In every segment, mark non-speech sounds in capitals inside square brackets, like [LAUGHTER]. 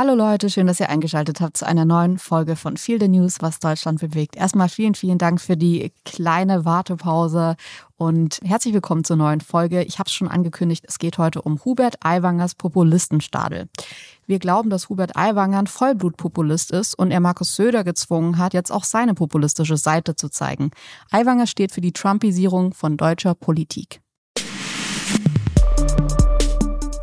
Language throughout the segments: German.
Hallo Leute, schön, dass ihr eingeschaltet habt zu einer neuen Folge von Feel the News, was Deutschland bewegt. Erstmal vielen, vielen Dank für die kleine Wartepause und herzlich willkommen zur neuen Folge. Ich habe es schon angekündigt, es geht heute um Hubert Aiwangers Populistenstadel. Wir glauben, dass Hubert Aiwanger ein Vollblutpopulist ist und er Markus Söder gezwungen hat, jetzt auch seine populistische Seite zu zeigen. Aiwanger steht für die Trumpisierung von deutscher Politik.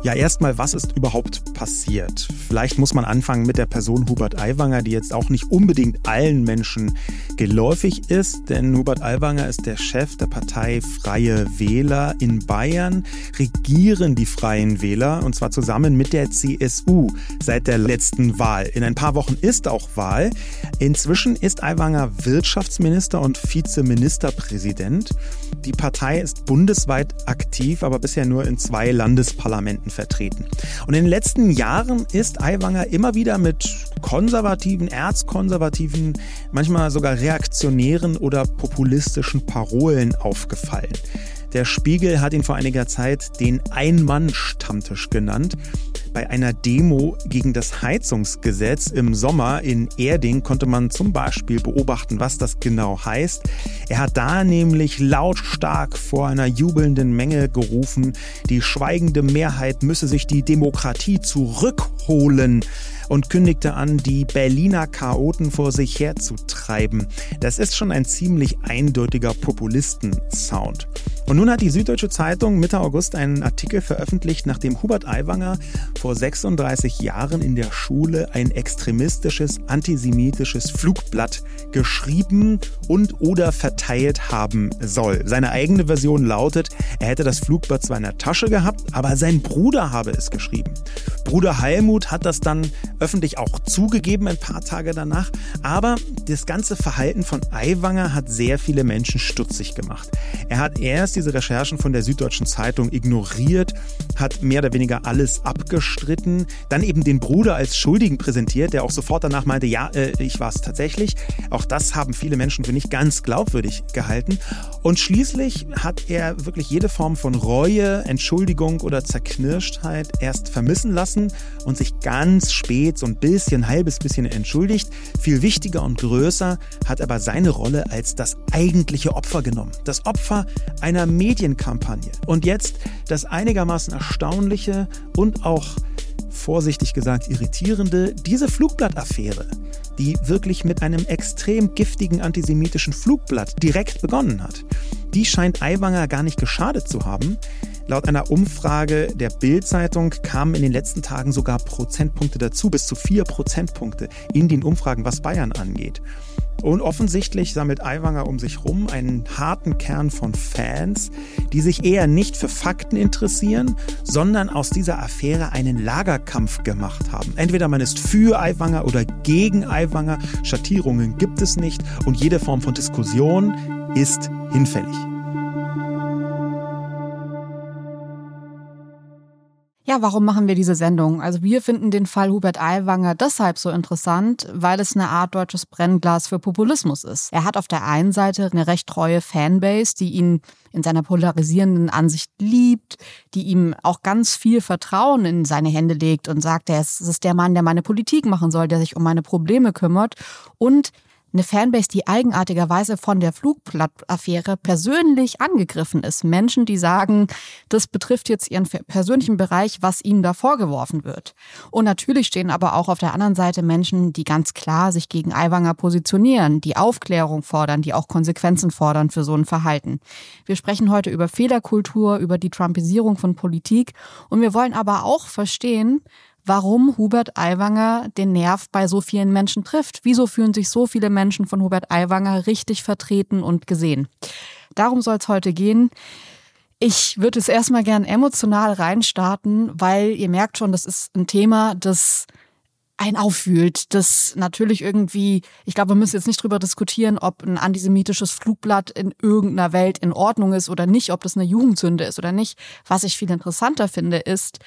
Ja, erstmal, was ist überhaupt passiert? Vielleicht muss man anfangen mit der Person Hubert Aiwanger, die jetzt auch nicht unbedingt allen Menschen geläufig ist, denn Hubert Aiwanger ist der Chef der Partei Freie Wähler in Bayern, regieren die Freien Wähler und zwar zusammen mit der CSU seit der letzten Wahl. In ein paar Wochen ist auch Wahl. Inzwischen ist Aiwanger Wirtschaftsminister und Vizeministerpräsident. Die Partei ist bundesweit aktiv, aber bisher nur in zwei Landesparlamenten vertreten. Und in den letzten Jahren ist Aiwanger immer wieder mit konservativen, erzkonservativen, manchmal sogar reaktionären oder populistischen Parolen aufgefallen. Der Spiegel hat ihn vor einiger Zeit den Ein-Mann-Stammtisch genannt. Bei einer Demo gegen das Heizungsgesetz im Sommer in Erding konnte man zum Beispiel beobachten, was das genau heißt. Er hat da nämlich lautstark vor einer jubelnden Menge gerufen, die schweigende Mehrheit müsse sich die Demokratie zurückholen und kündigte an, die Berliner Chaoten vor sich herzutreiben. Das ist schon ein ziemlich eindeutiger Populisten-Sound. Und nun hat die Süddeutsche Zeitung Mitte August einen Artikel veröffentlicht, nachdem Hubert Aiwanger vor 36 Jahren in der Schule ein extremistisches, antisemitisches Flugblatt geschrieben und oder verteilt haben soll. Seine eigene Version lautet, er hätte das Flugblatt zwar in der Tasche gehabt, aber sein Bruder habe es geschrieben. Bruder Heilmut hat das dann öffentlich auch zugegeben ein paar Tage danach, aber das ganze Verhalten von Aiwanger hat sehr viele Menschen stutzig gemacht. Er hat erst diese Recherchen von der Süddeutschen Zeitung ignoriert, hat mehr oder weniger alles abgestritten, dann eben den Bruder als Schuldigen präsentiert, der auch sofort danach meinte, ja, äh, ich war es tatsächlich. Auch das haben viele Menschen für nicht ganz glaubwürdig gehalten. Und schließlich hat er wirklich jede Form von Reue, Entschuldigung oder Zerknirschtheit erst vermissen lassen und sich ganz spät so ein bisschen, halbes bisschen entschuldigt. Viel wichtiger und größer hat aber seine Rolle als das eigentliche Opfer genommen. Das Opfer einer Medienkampagne. Und jetzt das einigermaßen erstaunliche und auch vorsichtig gesagt irritierende, diese Flugblattaffäre, die wirklich mit einem extrem giftigen antisemitischen Flugblatt direkt begonnen hat, die scheint Aiwanger gar nicht geschadet zu haben. Laut einer Umfrage der Bild-Zeitung kamen in den letzten Tagen sogar Prozentpunkte dazu, bis zu vier Prozentpunkte in den Umfragen, was Bayern angeht. Und offensichtlich sammelt Aiwanger um sich rum einen harten Kern von Fans, die sich eher nicht für Fakten interessieren, sondern aus dieser Affäre einen Lagerkampf gemacht haben. Entweder man ist für Aiwanger oder gegen Aiwanger, Schattierungen gibt es nicht und jede Form von Diskussion ist hinfällig. Ja, warum machen wir diese Sendung? Also wir finden den Fall Hubert Aiwanger deshalb so interessant, weil es eine Art deutsches Brennglas für Populismus ist. Er hat auf der einen Seite eine recht treue Fanbase, die ihn in seiner polarisierenden Ansicht liebt, die ihm auch ganz viel Vertrauen in seine Hände legt und sagt, er ist der Mann, der meine Politik machen soll, der sich um meine Probleme kümmert und eine Fanbase, die eigenartigerweise von der Flugblattaffäre persönlich angegriffen ist. Menschen, die sagen, das betrifft jetzt ihren persönlichen Bereich, was ihnen da vorgeworfen wird. Und natürlich stehen aber auch auf der anderen Seite Menschen, die ganz klar sich gegen Aiwanger positionieren, die Aufklärung fordern, die auch Konsequenzen fordern für so ein Verhalten. Wir sprechen heute über Fehlerkultur, über die Trumpisierung von Politik und wir wollen aber auch verstehen, warum Hubert Aiwanger den Nerv bei so vielen Menschen trifft. Wieso fühlen sich so viele Menschen von Hubert Aiwanger richtig vertreten und gesehen? Darum soll es heute gehen. Ich würde es erstmal gern emotional reinstarten, weil ihr merkt schon, das ist ein Thema, das ein auffühlt, das natürlich irgendwie, ich glaube, wir müssen jetzt nicht drüber diskutieren, ob ein antisemitisches Flugblatt in irgendeiner Welt in Ordnung ist oder nicht, ob das eine Jugendsünde ist oder nicht. Was ich viel interessanter finde, ist,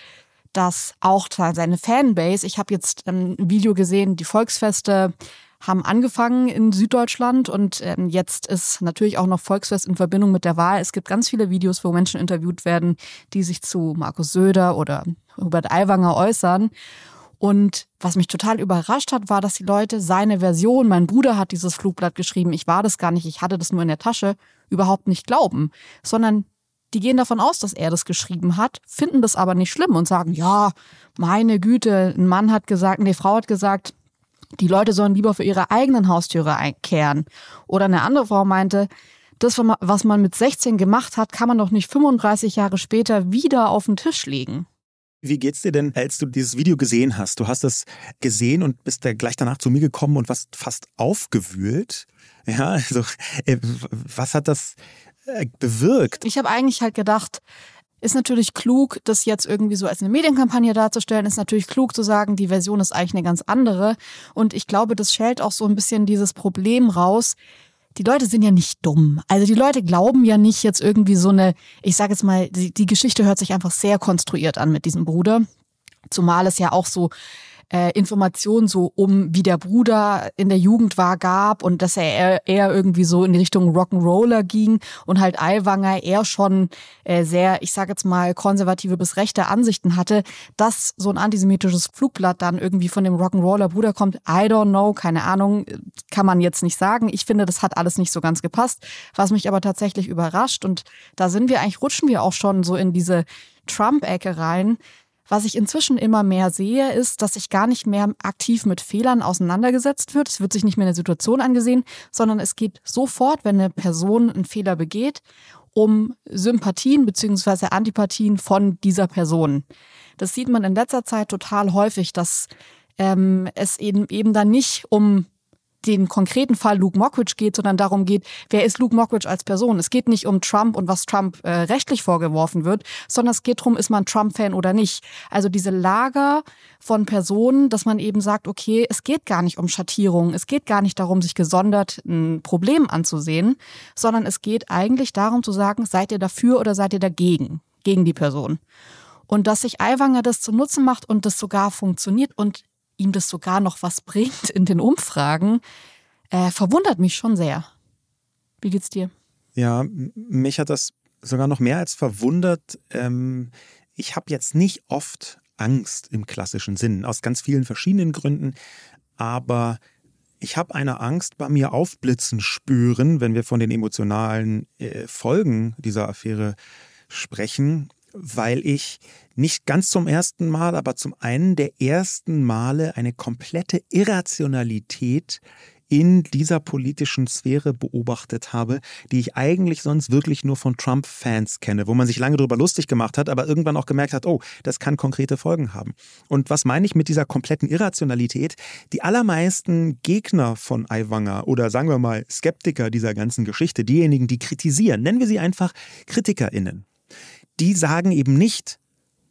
dass auch seine Fanbase, ich habe jetzt ein Video gesehen, die Volksfeste haben angefangen in Süddeutschland und ähm, jetzt ist natürlich auch noch Volksfest in Verbindung mit der Wahl. Es gibt ganz viele Videos, wo Menschen interviewt werden, die sich zu Markus Söder oder Hubert Aiwanger äußern. Und was mich total überrascht hat, war, dass die Leute seine Version, mein Bruder hat dieses Flugblatt geschrieben, ich war das gar nicht, ich hatte das nur in der Tasche, überhaupt nicht glauben, sondern die gehen davon aus, dass er das geschrieben hat, finden das aber nicht schlimm und sagen, ja, meine Güte, ein Mann hat gesagt, eine Frau hat gesagt, die Leute sollen lieber für ihre eigenen Haustüre einkehren. Oder eine andere Frau meinte, das, was man mit 16 gemacht hat, kann man doch nicht 35 Jahre später wieder auf den Tisch legen. Wie geht's dir denn, als du dieses Video gesehen hast? Du hast es gesehen und bist da gleich danach zu mir gekommen und warst fast aufgewühlt. Ja, also äh, was hat das bewirkt? Ich habe eigentlich halt gedacht, ist natürlich klug, das jetzt irgendwie so als eine Medienkampagne darzustellen, ist natürlich klug zu sagen, die Version ist eigentlich eine ganz andere. Und ich glaube, das schält auch so ein bisschen dieses Problem raus. Die Leute sind ja nicht dumm. Also die Leute glauben ja nicht jetzt irgendwie so eine, ich sage jetzt mal, die, die Geschichte hört sich einfach sehr konstruiert an mit diesem Bruder. Zumal es ja auch so äh, Informationen so um, wie der Bruder in der Jugend war, gab und dass er eher irgendwie so in die Richtung Rock'n'Roller ging und halt Aiwanger eher schon äh, sehr, ich sage jetzt mal, konservative bis rechte Ansichten hatte, dass so ein antisemitisches Flugblatt dann irgendwie von dem Rock'n'Roller Bruder kommt. I don't know, keine Ahnung, kann man jetzt nicht sagen. Ich finde, das hat alles nicht so ganz gepasst, was mich aber tatsächlich überrascht und da sind wir eigentlich, rutschen wir auch schon so in diese Trump-Ecke rein, was ich inzwischen immer mehr sehe, ist, dass sich gar nicht mehr aktiv mit Fehlern auseinandergesetzt wird. Es wird sich nicht mehr in der Situation angesehen, sondern es geht sofort, wenn eine Person einen Fehler begeht, um Sympathien beziehungsweise Antipathien von dieser Person. Das sieht man in letzter Zeit total häufig, dass ähm, es eben, eben dann nicht um den konkreten Fall Luke Mockridge geht, sondern darum geht, wer ist Luke Mockridge als Person. Es geht nicht um Trump und was Trump äh, rechtlich vorgeworfen wird, sondern es geht darum, ist man Trump-Fan oder nicht. Also diese Lager von Personen, dass man eben sagt, okay, es geht gar nicht um Schattierung, es geht gar nicht darum, sich gesondert ein Problem anzusehen, sondern es geht eigentlich darum zu sagen, seid ihr dafür oder seid ihr dagegen, gegen die Person. Und dass sich Aiwanger das zu Nutzen macht und das sogar funktioniert und ihm das sogar noch was bringt in den Umfragen, äh, verwundert mich schon sehr. Wie geht's dir? Ja, mich hat das sogar noch mehr als verwundert. Ähm, ich habe jetzt nicht oft Angst im klassischen Sinn, aus ganz vielen verschiedenen Gründen, aber ich habe eine Angst bei mir aufblitzen spüren, wenn wir von den emotionalen äh, Folgen dieser Affäre sprechen weil ich nicht ganz zum ersten Mal, aber zum einen der ersten Male eine komplette Irrationalität in dieser politischen Sphäre beobachtet habe, die ich eigentlich sonst wirklich nur von Trump-Fans kenne, wo man sich lange darüber lustig gemacht hat, aber irgendwann auch gemerkt hat, oh, das kann konkrete Folgen haben. Und was meine ich mit dieser kompletten Irrationalität? Die allermeisten Gegner von Aiwanger oder sagen wir mal Skeptiker dieser ganzen Geschichte, diejenigen, die kritisieren, nennen wir sie einfach KritikerInnen, die sagen eben nicht,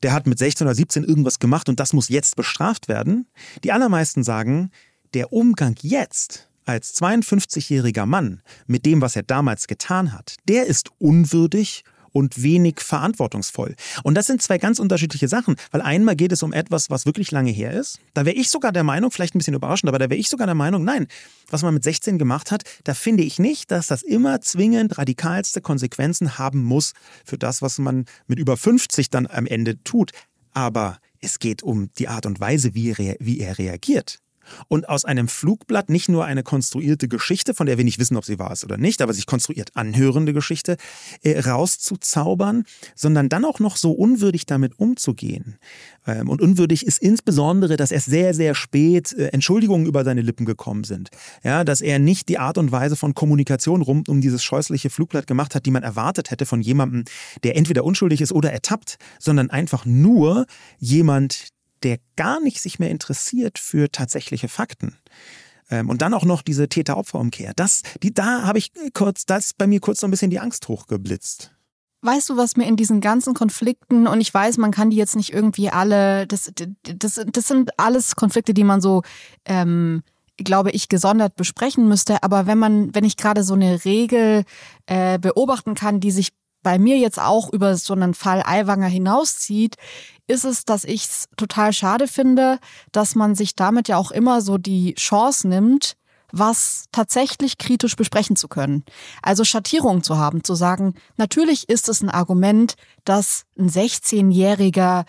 der hat mit 16 oder 17 irgendwas gemacht und das muss jetzt bestraft werden. Die allermeisten sagen, der Umgang jetzt als 52-jähriger Mann mit dem, was er damals getan hat, der ist unwürdig und wenig verantwortungsvoll. Und das sind zwei ganz unterschiedliche Sachen, weil einmal geht es um etwas, was wirklich lange her ist. Da wäre ich sogar der Meinung, vielleicht ein bisschen überraschend, aber da wäre ich sogar der Meinung, nein, was man mit 16 gemacht hat, da finde ich nicht, dass das immer zwingend radikalste Konsequenzen haben muss für das, was man mit über 50 dann am Ende tut. Aber es geht um die Art und Weise, wie er, wie er reagiert und aus einem Flugblatt nicht nur eine konstruierte Geschichte, von der wir nicht wissen, ob sie wahr ist oder nicht, aber sich konstruiert anhörende Geschichte äh, rauszuzaubern, sondern dann auch noch so unwürdig damit umzugehen. Ähm, und unwürdig ist insbesondere, dass erst sehr, sehr spät äh, Entschuldigungen über seine Lippen gekommen sind. Ja, dass er nicht die Art und Weise von Kommunikation rund um dieses scheußliche Flugblatt gemacht hat, die man erwartet hätte von jemandem, der entweder unschuldig ist oder ertappt, sondern einfach nur jemand, der gar nicht sich mehr interessiert für tatsächliche Fakten. Ähm, und dann auch noch diese Täter-Opfer-Umkehr. Das, die, da habe ich kurz, da ist bei mir kurz so ein bisschen die Angst hochgeblitzt. Weißt du, was mir in diesen ganzen Konflikten, und ich weiß, man kann die jetzt nicht irgendwie alle, das, das, das sind alles Konflikte, die man so, ähm, glaube ich, gesondert besprechen müsste. Aber wenn man, wenn ich gerade so eine Regel äh, beobachten kann, die sich bei mir jetzt auch über so einen Fall Aiwanger hinauszieht, ist es, dass ich es total schade finde, dass man sich damit ja auch immer so die Chance nimmt, was tatsächlich kritisch besprechen zu können. Also Schattierungen zu haben, zu sagen, natürlich ist es ein Argument, dass ein 16-Jähriger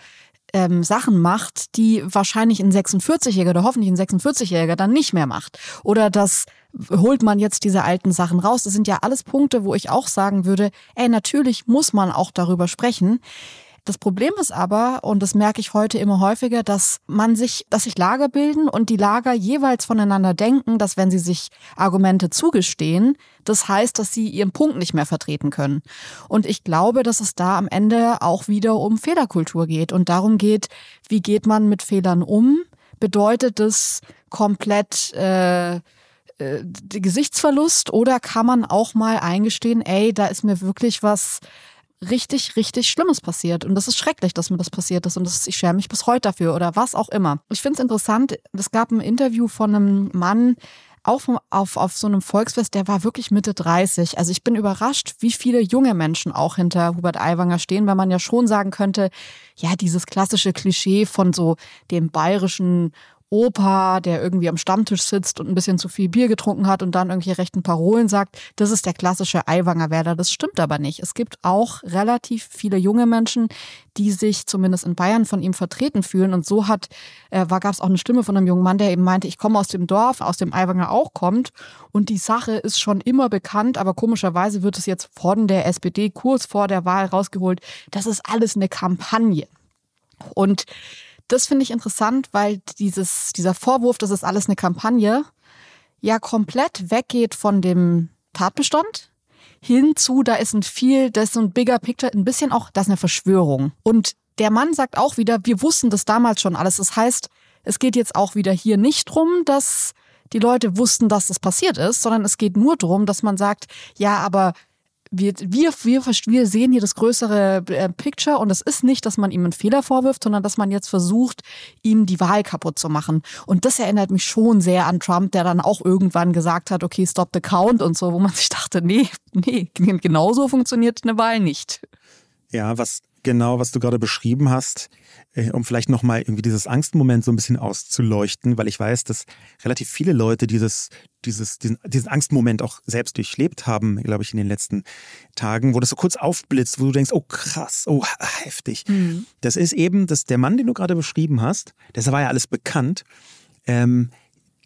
ähm, Sachen macht, die wahrscheinlich ein 46-Jähriger oder hoffentlich ein 46-Jähriger dann nicht mehr macht. Oder das holt man jetzt diese alten Sachen raus. Das sind ja alles Punkte, wo ich auch sagen würde, ey, natürlich muss man auch darüber sprechen. Das Problem ist aber, und das merke ich heute immer häufiger, dass man sich, dass sich Lager bilden und die Lager jeweils voneinander denken, dass wenn sie sich Argumente zugestehen, das heißt, dass sie ihren Punkt nicht mehr vertreten können. Und ich glaube, dass es da am Ende auch wieder um Fehlerkultur geht und darum geht, wie geht man mit Fehlern um? Bedeutet es komplett äh, äh Gesichtsverlust oder kann man auch mal eingestehen, ey, da ist mir wirklich was richtig, richtig Schlimmes passiert. Und das ist schrecklich, dass mir das passiert ist. Und das ich schäme mich bis heute dafür oder was auch immer. Ich finde es interessant, es gab ein Interview von einem Mann, auch auf, auf so einem Volksfest, der war wirklich Mitte 30. Also ich bin überrascht, wie viele junge Menschen auch hinter Hubert Aiwanger stehen, weil man ja schon sagen könnte, ja, dieses klassische Klischee von so dem bayerischen Opa, der irgendwie am Stammtisch sitzt und ein bisschen zu viel Bier getrunken hat und dann irgendwelche rechten Parolen sagt, das ist der klassische Eiwanger-Werder. Das stimmt aber nicht. Es gibt auch relativ viele junge Menschen, die sich zumindest in Bayern von ihm vertreten fühlen. Und so hat, äh, gab es auch eine Stimme von einem jungen Mann, der eben meinte, ich komme aus dem Dorf, aus dem Eiwanger auch kommt. Und die Sache ist schon immer bekannt, aber komischerweise wird es jetzt von der SPD kurz vor der Wahl rausgeholt. Das ist alles eine Kampagne. Und das finde ich interessant, weil dieses, dieser Vorwurf, das ist alles eine Kampagne, ja komplett weggeht von dem Tatbestand hinzu, da ist ein viel, da ist ein bigger picture, ein bisschen auch, das ist eine Verschwörung. Und der Mann sagt auch wieder, wir wussten das damals schon alles. Das heißt, es geht jetzt auch wieder hier nicht drum, dass die Leute wussten, dass das passiert ist, sondern es geht nur drum, dass man sagt, ja, aber wir, wir, wir, wir sehen hier das größere äh, Picture und es ist nicht, dass man ihm einen Fehler vorwirft, sondern dass man jetzt versucht, ihm die Wahl kaputt zu machen. Und das erinnert mich schon sehr an Trump, der dann auch irgendwann gesagt hat, okay, stop the count und so, wo man sich dachte, nee, nee, genauso funktioniert eine Wahl nicht. Ja, was genau, was du gerade beschrieben hast, äh, um vielleicht nochmal irgendwie dieses Angstmoment so ein bisschen auszuleuchten, weil ich weiß, dass relativ viele Leute dieses, dieses, diesen, diesen Angstmoment auch selbst durchlebt haben, glaube ich, in den letzten Tagen, wo das so kurz aufblitzt, wo du denkst, oh krass, oh heftig. Mhm. Das ist eben, dass der Mann, den du gerade beschrieben hast, das war ja alles bekannt, ähm,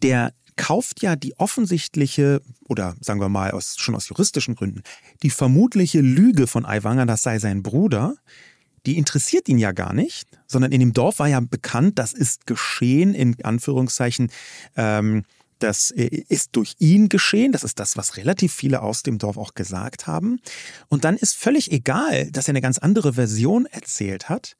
der kauft ja die offensichtliche, oder sagen wir mal aus, schon aus juristischen Gründen, die vermutliche Lüge von Aiwanger, das sei sein Bruder, die interessiert ihn ja gar nicht, sondern in dem Dorf war ja bekannt, das ist geschehen, in Anführungszeichen, ähm, das ist durch ihn geschehen. Das ist das, was relativ viele aus dem Dorf auch gesagt haben. Und dann ist völlig egal, dass er eine ganz andere Version erzählt hat.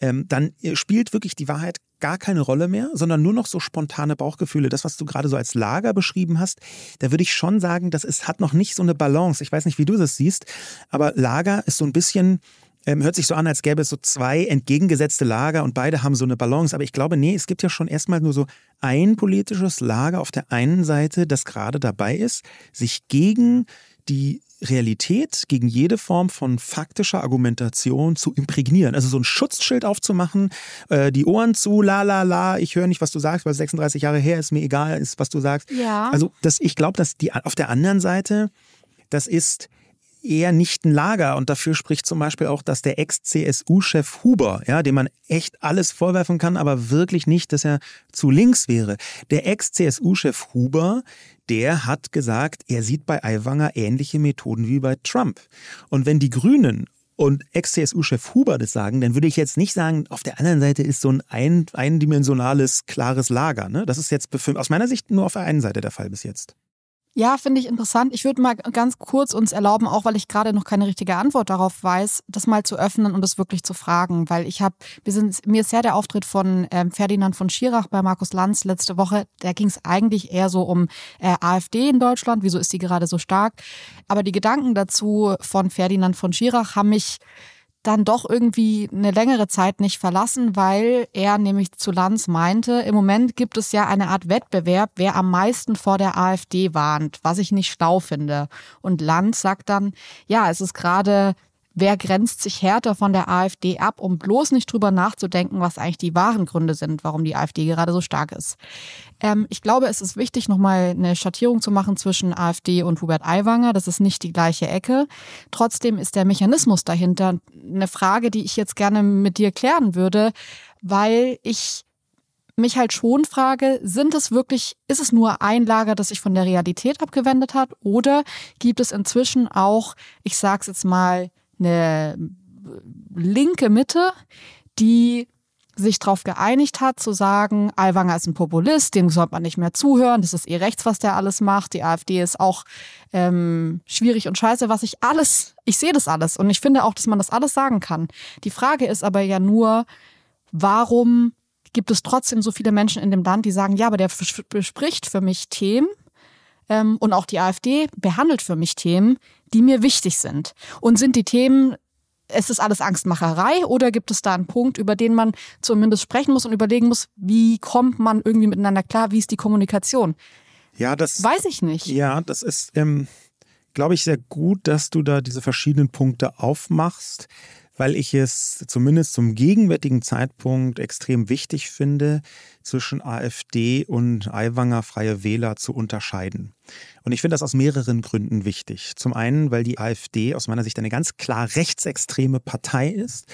Ähm, dann spielt wirklich die Wahrheit gar keine Rolle mehr, sondern nur noch so spontane Bauchgefühle. Das, was du gerade so als Lager beschrieben hast, da würde ich schon sagen, das ist, hat noch nicht so eine Balance. Ich weiß nicht, wie du das siehst, aber Lager ist so ein bisschen ähm, hört sich so an, als gäbe es so zwei entgegengesetzte Lager und beide haben so eine Balance. Aber ich glaube, nee, es gibt ja schon erstmal nur so ein politisches Lager auf der einen Seite, das gerade dabei ist, sich gegen die Realität gegen jede Form von faktischer Argumentation zu imprägnieren. Also so ein Schutzschild aufzumachen, äh, die Ohren zu, la la la, ich höre nicht, was du sagst, weil 36 Jahre her ist mir egal, ist, was du sagst. Ja. Also das, ich glaube, dass die auf der anderen Seite, das ist eher nicht ein Lager. Und dafür spricht zum Beispiel auch, dass der Ex-CSU-Chef Huber, ja, dem man echt alles vorwerfen kann, aber wirklich nicht, dass er zu links wäre. Der Ex-CSU-Chef Huber, der hat gesagt, er sieht bei Aiwanger ähnliche Methoden wie bei Trump. Und wenn die Grünen und Ex-CSU-Chef Huber das sagen, dann würde ich jetzt nicht sagen, auf der anderen Seite ist so ein, ein eindimensionales, klares Lager. Ne? Das ist jetzt aus meiner Sicht nur auf der einen Seite der Fall bis jetzt. Ja, finde ich interessant. Ich würde mal ganz kurz uns erlauben, auch weil ich gerade noch keine richtige Antwort darauf weiß, das mal zu öffnen und das wirklich zu fragen, weil ich habe, wir sind, mir ist ja der Auftritt von ähm, Ferdinand von Schirach bei Markus Lanz letzte Woche. Da ging es eigentlich eher so um äh, AfD in Deutschland. Wieso ist die gerade so stark? Aber die Gedanken dazu von Ferdinand von Schirach haben mich dann doch irgendwie eine längere Zeit nicht verlassen, weil er nämlich zu Lanz meinte, im Moment gibt es ja eine Art Wettbewerb, wer am meisten vor der AfD warnt, was ich nicht schlau finde. Und Lanz sagt dann, ja, es ist gerade wer grenzt sich härter von der AfD ab, um bloß nicht drüber nachzudenken, was eigentlich die wahren Gründe sind, warum die AfD gerade so stark ist. Ähm, ich glaube, es ist wichtig, nochmal eine Schattierung zu machen zwischen AfD und Hubert Aiwanger. Das ist nicht die gleiche Ecke. Trotzdem ist der Mechanismus dahinter eine Frage, die ich jetzt gerne mit dir klären würde, weil ich mich halt schon frage, sind es wirklich, ist es nur ein Lager, das sich von der Realität abgewendet hat oder gibt es inzwischen auch, ich sag's jetzt mal, eine linke Mitte, die sich darauf geeinigt hat, zu sagen, Aiwanger ist ein Populist, dem sollte man nicht mehr zuhören, das ist eh rechts, was der alles macht, die AfD ist auch ähm, schwierig und scheiße, was ich alles, ich sehe das alles und ich finde auch, dass man das alles sagen kann. Die Frage ist aber ja nur, warum gibt es trotzdem so viele Menschen in dem Land, die sagen, ja, aber der bespricht für mich Themen, ähm, und auch die AfD behandelt für mich Themen, die mir wichtig sind. Und sind die Themen, ist das alles Angstmacherei oder gibt es da einen Punkt, über den man zumindest sprechen muss und überlegen muss, wie kommt man irgendwie miteinander klar, wie ist die Kommunikation? Ja, das weiß ich nicht. Ja, das ist, ähm, glaube ich, sehr gut, dass du da diese verschiedenen Punkte aufmachst, weil ich es zumindest zum gegenwärtigen Zeitpunkt extrem wichtig finde, zwischen AfD und Aiwanger Freie Wähler zu unterscheiden. Und ich finde das aus mehreren Gründen wichtig. Zum einen, weil die AfD aus meiner Sicht eine ganz klar rechtsextreme Partei ist,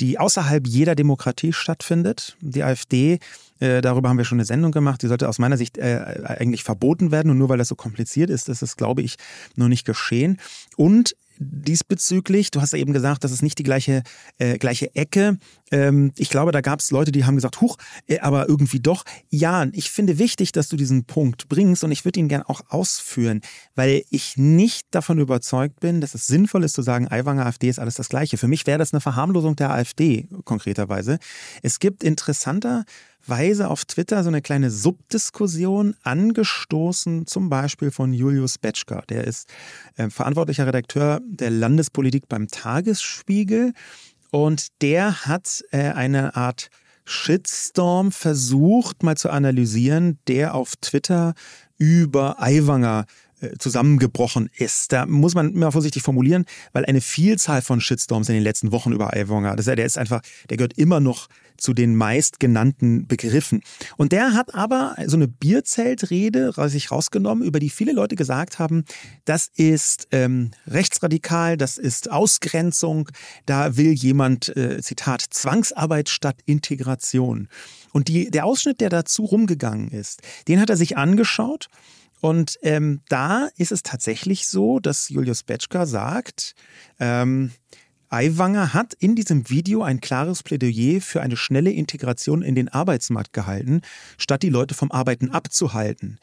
die außerhalb jeder Demokratie stattfindet. Die AfD, äh, darüber haben wir schon eine Sendung gemacht, die sollte aus meiner Sicht äh, eigentlich verboten werden. Und nur weil das so kompliziert ist, ist es, glaube ich, noch nicht geschehen. Und diesbezüglich. Du hast ja eben gesagt, das ist nicht die gleiche, äh, gleiche Ecke. Ähm, ich glaube, da gab es Leute, die haben gesagt, huch, äh, aber irgendwie doch. Ja, ich finde wichtig, dass du diesen Punkt bringst und ich würde ihn gern auch ausführen, weil ich nicht davon überzeugt bin, dass es sinnvoll ist zu sagen, Aiwanger AfD ist alles das Gleiche. Für mich wäre das eine Verharmlosung der AfD konkreterweise. Es gibt interessanter Weise auf Twitter so eine kleine Subdiskussion angestoßen, zum Beispiel von Julius Betschka. Der ist äh, verantwortlicher Redakteur der Landespolitik beim Tagesspiegel und der hat äh, eine Art Shitstorm versucht mal zu analysieren, der auf Twitter über Aiwanger zusammengebrochen ist. Da muss man immer vorsichtig formulieren, weil eine Vielzahl von Shitstorms in den letzten Wochen über Aiwanger, das, der ist einfach, der gehört immer noch zu den meistgenannten Begriffen. Und der hat aber so eine Bierzeltrede sich rausgenommen, über die viele Leute gesagt haben, das ist ähm, rechtsradikal, das ist Ausgrenzung, da will jemand, äh, Zitat, Zwangsarbeit statt Integration. Und die, der Ausschnitt, der dazu rumgegangen ist, den hat er sich angeschaut. Und ähm, da ist es tatsächlich so, dass Julius Betschka sagt, ähm, Aiwanger hat in diesem Video ein klares Plädoyer für eine schnelle Integration in den Arbeitsmarkt gehalten, statt die Leute vom Arbeiten abzuhalten.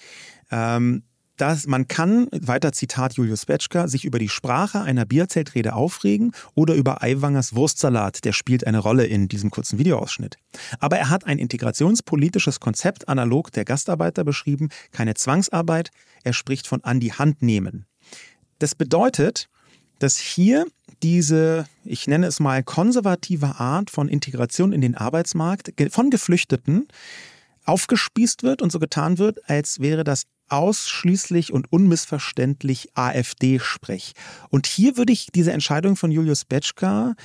Ähm, das, man kann, weiter Zitat Julius Betschka, sich über die Sprache einer Bierzeltrede aufregen oder über Aiwangers Wurstsalat, der spielt eine Rolle in diesem kurzen Videoausschnitt. Aber er hat ein integrationspolitisches Konzept analog der Gastarbeiter beschrieben, keine Zwangsarbeit, er spricht von an die Hand nehmen. Das bedeutet, dass hier diese, ich nenne es mal, konservative Art von Integration in den Arbeitsmarkt von Geflüchteten aufgespießt wird und so getan wird, als wäre das ausschließlich und unmissverständlich AfD-Sprech. Und hier würde ich diese Entscheidung von Julius Betschka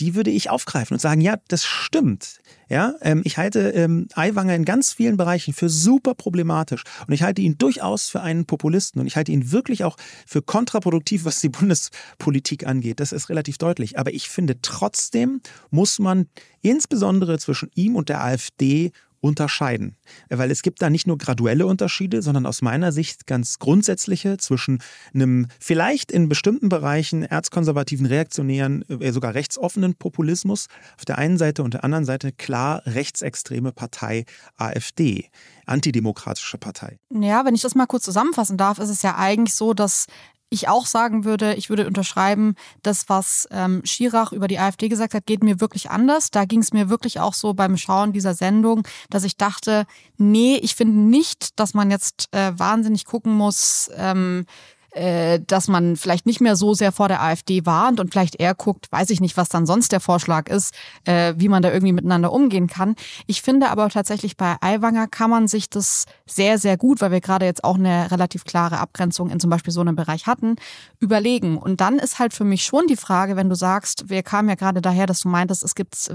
die würde ich aufgreifen und sagen, ja, das stimmt. Ja, ähm, ich halte ähm, Aiwanger in ganz vielen Bereichen für super problematisch und ich halte ihn durchaus für einen Populisten und ich halte ihn wirklich auch für kontraproduktiv, was die [LAUGHS] Bundespolitik angeht. Das ist relativ deutlich. Aber ich finde trotzdem muss man insbesondere zwischen ihm und der AfD unterscheiden. Weil es gibt da nicht nur graduelle Unterschiede, sondern aus meiner Sicht ganz grundsätzliche zwischen einem vielleicht in bestimmten Bereichen erzkonservativen, reaktionären, äh, sogar rechtsoffenen Populismus auf der einen Seite und der anderen Seite klar rechtsextreme Partei AfD, antidemokratische Partei. Ja, wenn ich das mal kurz zusammenfassen darf, ist es ja eigentlich so, dass ich auch sagen würde, ich würde unterschreiben, das, was ähm, Schirach über die AfD gesagt hat, geht mir wirklich anders. Da ging es mir wirklich auch so beim Schauen dieser Sendung, dass ich dachte, nee, ich finde nicht, dass man jetzt äh, wahnsinnig gucken muss, ähm, äh, dass man vielleicht nicht mehr so sehr vor der AfD warnt und vielleicht eher guckt, weiß ich nicht, was dann sonst der Vorschlag ist, äh, wie man da irgendwie miteinander umgehen kann. Ich finde aber tatsächlich bei Aiwanger kann man sich das sehr, sehr gut, weil wir gerade jetzt auch eine relativ klare Abgrenzung in zum Beispiel so einem Bereich hatten, überlegen. Und dann ist halt für mich schon die Frage, wenn du sagst, wir kamen ja gerade daher, dass du meintest, es gibt äh,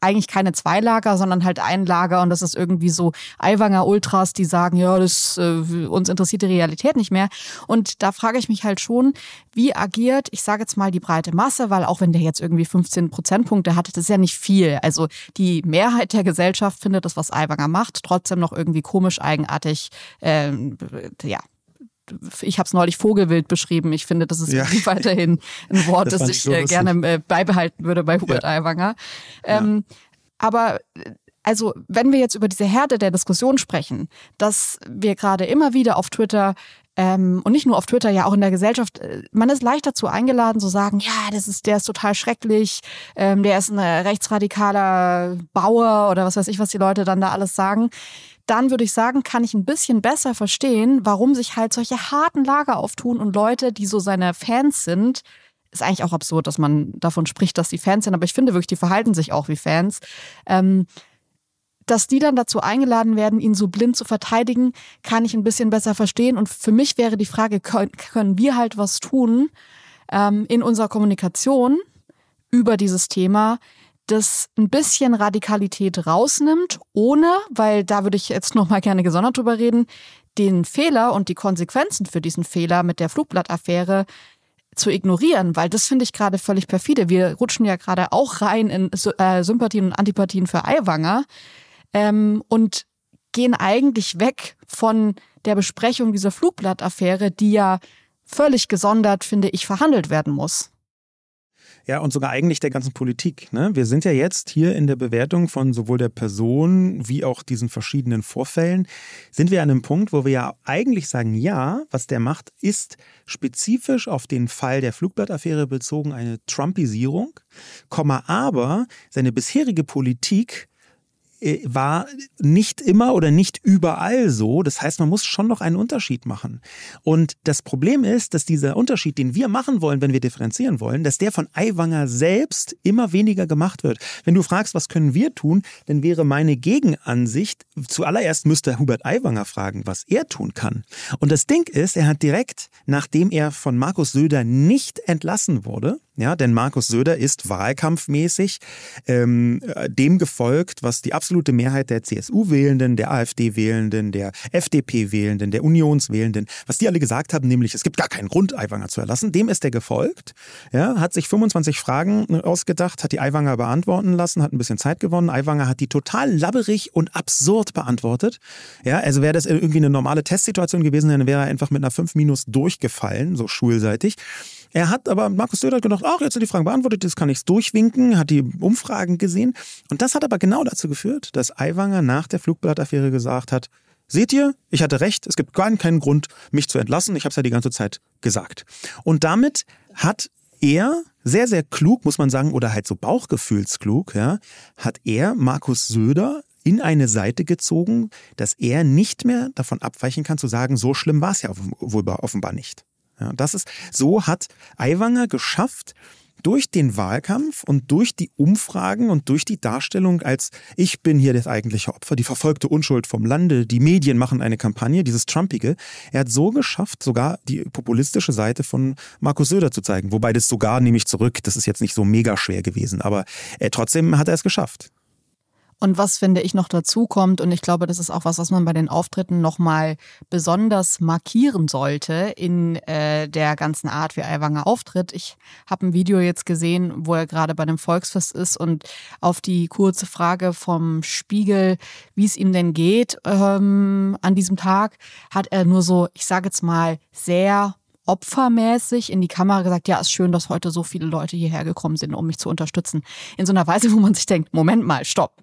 eigentlich keine zwei Lager, sondern halt ein Lager und das ist irgendwie so Aiwanger Ultras, die sagen, ja, das äh, uns interessiert die Realität nicht mehr. Und da frage ich mich halt schon, wie agiert, ich sage jetzt mal die breite Masse, weil auch wenn der jetzt irgendwie 15 Prozentpunkte hat, das ist ja nicht viel. Also die Mehrheit der Gesellschaft findet das, was Aiwanger macht, trotzdem noch irgendwie komisch, eigenartig, äh, ja, ich habe es neulich Vogelwild beschrieben. Ich finde, das ist ja. weiterhin ein [LAUGHS] Wort, das, das ich so äh, gerne äh, beibehalten würde bei Hubert ja. Aiwanger. Ähm, ja. Aber also wenn wir jetzt über diese Herde der Diskussion sprechen, dass wir gerade immer wieder auf Twitter ähm, und nicht nur auf Twitter, ja auch in der Gesellschaft, äh, man ist leicht dazu eingeladen zu sagen, ja, das ist, der ist total schrecklich, ähm, der ist ein rechtsradikaler Bauer oder was weiß ich, was die Leute dann da alles sagen. Dann würde ich sagen, kann ich ein bisschen besser verstehen, warum sich halt solche harten Lager auftun und Leute, die so seine Fans sind, ist eigentlich auch absurd, dass man davon spricht, dass die Fans sind, aber ich finde wirklich, die verhalten sich auch wie Fans. Ähm, dass die dann dazu eingeladen werden, ihn so blind zu verteidigen, kann ich ein bisschen besser verstehen. Und für mich wäre die Frage, können wir halt was tun ähm, in unserer Kommunikation über dieses Thema, das ein bisschen Radikalität rausnimmt, ohne, weil da würde ich jetzt noch mal gerne gesondert drüber reden, den Fehler und die Konsequenzen für diesen Fehler mit der Flugblattaffäre zu ignorieren, weil das finde ich gerade völlig perfide. Wir rutschen ja gerade auch rein in äh, Sympathien und Antipathien für Aiwanger ähm, und gehen eigentlich weg von der Besprechung dieser Flugblattaffäre, die ja völlig gesondert, finde ich, verhandelt werden muss. Ja, und sogar eigentlich der ganzen Politik. Ne? Wir sind ja jetzt hier in der Bewertung von sowohl der Person wie auch diesen verschiedenen Vorfällen, sind wir an einem Punkt, wo wir ja eigentlich sagen, ja, was der macht, ist spezifisch auf den Fall der Flugblattaffäre bezogen eine Trumpisierung, aber seine bisherige Politik war nicht immer oder nicht überall so. Das heißt, man muss schon noch einen Unterschied machen. Und das Problem ist, dass dieser Unterschied, den wir machen wollen, wenn wir differenzieren wollen, dass der von Aiwanger selbst immer weniger gemacht wird. Wenn du fragst, was können wir tun, dann wäre meine Gegenansicht, zuallererst müsste Hubert Aiwanger fragen, was er tun kann. Und das Ding ist, er hat direkt, nachdem er von Markus Söder nicht entlassen wurde, ja, denn Markus Söder ist wahlkampfmäßig ähm, dem gefolgt, was die absolute Mehrheit der CSU-Wählenden, der AfD-Wählenden, der FDP-Wählenden, der Unionswählenden, was die alle gesagt haben, nämlich es gibt gar keinen Grund, Aiwanger zu erlassen, dem ist er gefolgt. Ja, hat sich 25 Fragen ausgedacht, hat die Aiwanger beantworten lassen, hat ein bisschen Zeit gewonnen. Aiwanger hat die total labberig und absurd beantwortet. Ja, also wäre das irgendwie eine normale Testsituation gewesen, dann wäre er einfach mit einer 5 minus durchgefallen, so schulseitig. Er hat aber, Markus Söder hat gedacht, ach, jetzt sind die Fragen beantwortet, jetzt kann ich es durchwinken, hat die Umfragen gesehen. Und das hat aber genau dazu geführt, dass Aiwanger nach der Flugblattaffäre gesagt hat, Seht ihr, ich hatte recht, es gibt gar keinen Grund, mich zu entlassen. Ich habe es ja die ganze Zeit gesagt. Und damit hat er sehr, sehr klug, muss man sagen, oder halt so bauchgefühlsklug, ja, hat er Markus Söder in eine Seite gezogen, dass er nicht mehr davon abweichen kann zu sagen, so schlimm war es ja wohl offenbar nicht. Ja, das ist, so hat Aiwanger geschafft, durch den Wahlkampf und durch die Umfragen und durch die Darstellung als ich bin hier das eigentliche Opfer, die verfolgte Unschuld vom Lande, die Medien machen eine Kampagne, dieses Trumpige. Er hat so geschafft, sogar die populistische Seite von Markus Söder zu zeigen. Wobei das sogar nehme ich zurück, das ist jetzt nicht so mega schwer gewesen, aber äh, trotzdem hat er es geschafft. Und was finde ich noch dazu kommt, und ich glaube, das ist auch was, was man bei den Auftritten nochmal besonders markieren sollte in äh, der ganzen Art, wie Aiwanger auftritt. Ich habe ein Video jetzt gesehen, wo er gerade bei einem Volksfest ist und auf die kurze Frage vom Spiegel, wie es ihm denn geht ähm, an diesem Tag, hat er nur so, ich sage jetzt mal, sehr opfermäßig in die Kamera gesagt, ja, ist schön, dass heute so viele Leute hierher gekommen sind, um mich zu unterstützen. In so einer Weise, wo man sich denkt, Moment mal, stopp.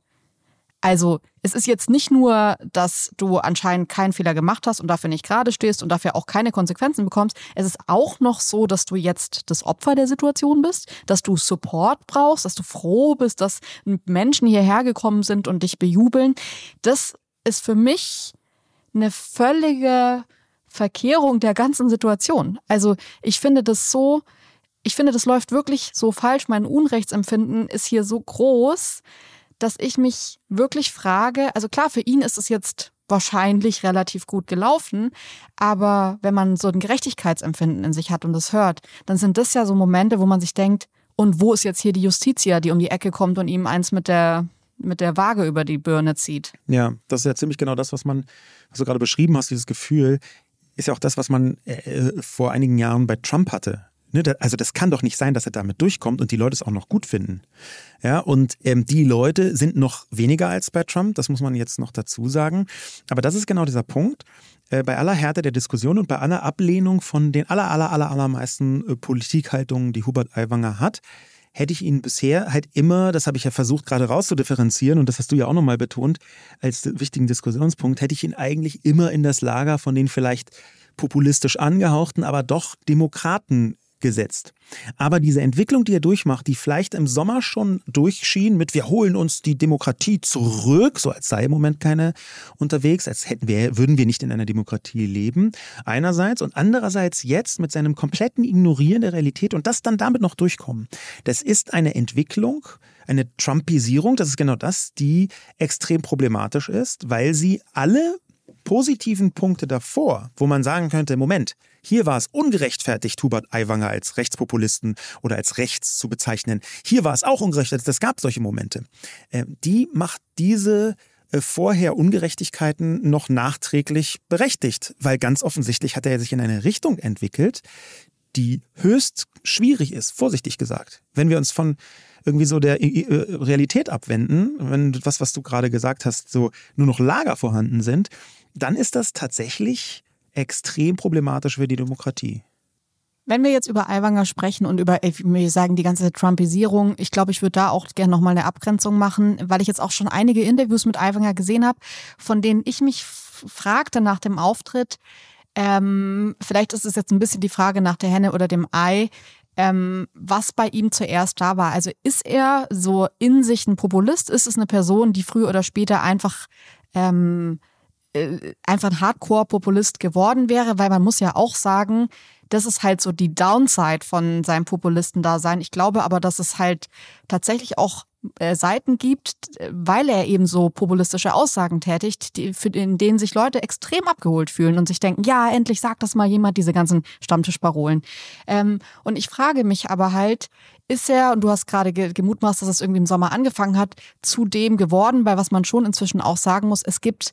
Also es ist jetzt nicht nur, dass du anscheinend keinen Fehler gemacht hast und dafür nicht gerade stehst und dafür auch keine Konsequenzen bekommst. Es ist auch noch so, dass du jetzt das Opfer der Situation bist, dass du Support brauchst, dass du froh bist, dass Menschen hierher gekommen sind und dich bejubeln. Das ist für mich eine völlige Verkehrung der ganzen Situation. Also ich finde das so, ich finde, das läuft wirklich so falsch. Mein Unrechtsempfinden ist hier so groß, dass ich mich wirklich frage, also klar, für ihn ist es jetzt wahrscheinlich relativ gut gelaufen. Aber wenn man so ein Gerechtigkeitsempfinden in sich hat und das hört, dann sind das ja so Momente, wo man sich denkt, und wo ist jetzt hier die Justitia, die um die Ecke kommt und ihm eins mit der mit der Waage über die Birne zieht. Ja, das ist ja ziemlich genau das, was man, was du gerade beschrieben hast, dieses Gefühl, ist ja auch das, was man äh, vor einigen Jahren bei Trump hatte. Ne, also das kann doch nicht sein, dass er damit durchkommt und die Leute es auch noch gut finden. Ja, und ähm, die Leute sind noch weniger als bei Trump, das muss man jetzt noch dazu sagen. Aber das ist genau dieser Punkt. Äh, bei aller Härte der Diskussion und bei aller Ablehnung von den aller, aller, aller, allermeisten äh, Politikhaltungen, die Hubert Aiwanger hat, hätte ich ihn bisher halt immer, das habe ich ja versucht gerade rauszudifferenzieren und das hast du ja auch nochmal betont als wichtigen Diskussionspunkt, hätte ich ihn eigentlich immer in das Lager von den vielleicht populistisch angehauchten, aber doch Demokraten gesetzt. Aber diese Entwicklung, die er durchmacht, die vielleicht im Sommer schon durchschien mit wir holen uns die Demokratie zurück, so als sei im Moment keine unterwegs, als hätten wir, würden wir nicht in einer Demokratie leben, einerseits und andererseits jetzt mit seinem kompletten Ignorieren der Realität und das dann damit noch durchkommen. Das ist eine Entwicklung, eine Trumpisierung, das ist genau das, die extrem problematisch ist, weil sie alle positiven Punkte davor, wo man sagen könnte, Moment, hier war es ungerechtfertigt, Hubert Aiwanger als Rechtspopulisten oder als rechts zu bezeichnen. Hier war es auch ungerechtfertigt. Es gab solche Momente. Äh, die macht diese äh, vorher Ungerechtigkeiten noch nachträglich berechtigt, weil ganz offensichtlich hat er sich in eine Richtung entwickelt, die höchst schwierig ist, vorsichtig gesagt. Wenn wir uns von irgendwie so der äh, Realität abwenden, wenn das, was du gerade gesagt hast, so nur noch Lager vorhanden sind, dann ist das tatsächlich extrem problematisch für die Demokratie. Wenn wir jetzt über Aiwanger sprechen und über, wir sagen, die ganze Trumpisierung, ich glaube, ich würde da auch gerne nochmal eine Abgrenzung machen, weil ich jetzt auch schon einige Interviews mit Aiwanger gesehen habe, von denen ich mich fragte nach dem Auftritt, ähm, vielleicht ist es jetzt ein bisschen die Frage nach der Henne oder dem Ei, ähm, was bei ihm zuerst da war. Also ist er so in sich ein Populist? Ist es eine Person, die früher oder später einfach ähm, äh, einfach ein Hardcore-Populist geworden wäre, weil man muss ja auch sagen, das ist halt so die Downside von seinem Populisten-Dasein. Ich glaube aber, dass es halt tatsächlich auch äh, Seiten gibt, weil er eben so populistische Aussagen tätigt, die, für, in denen sich Leute extrem abgeholt fühlen und sich denken, ja, endlich sagt das mal jemand, diese ganzen Stammtischparolen. Ähm, und ich frage mich aber halt, ist er, und du hast gerade gemutmaßt, dass es irgendwie im Sommer angefangen hat, zu dem geworden, weil was man schon inzwischen auch sagen muss, es gibt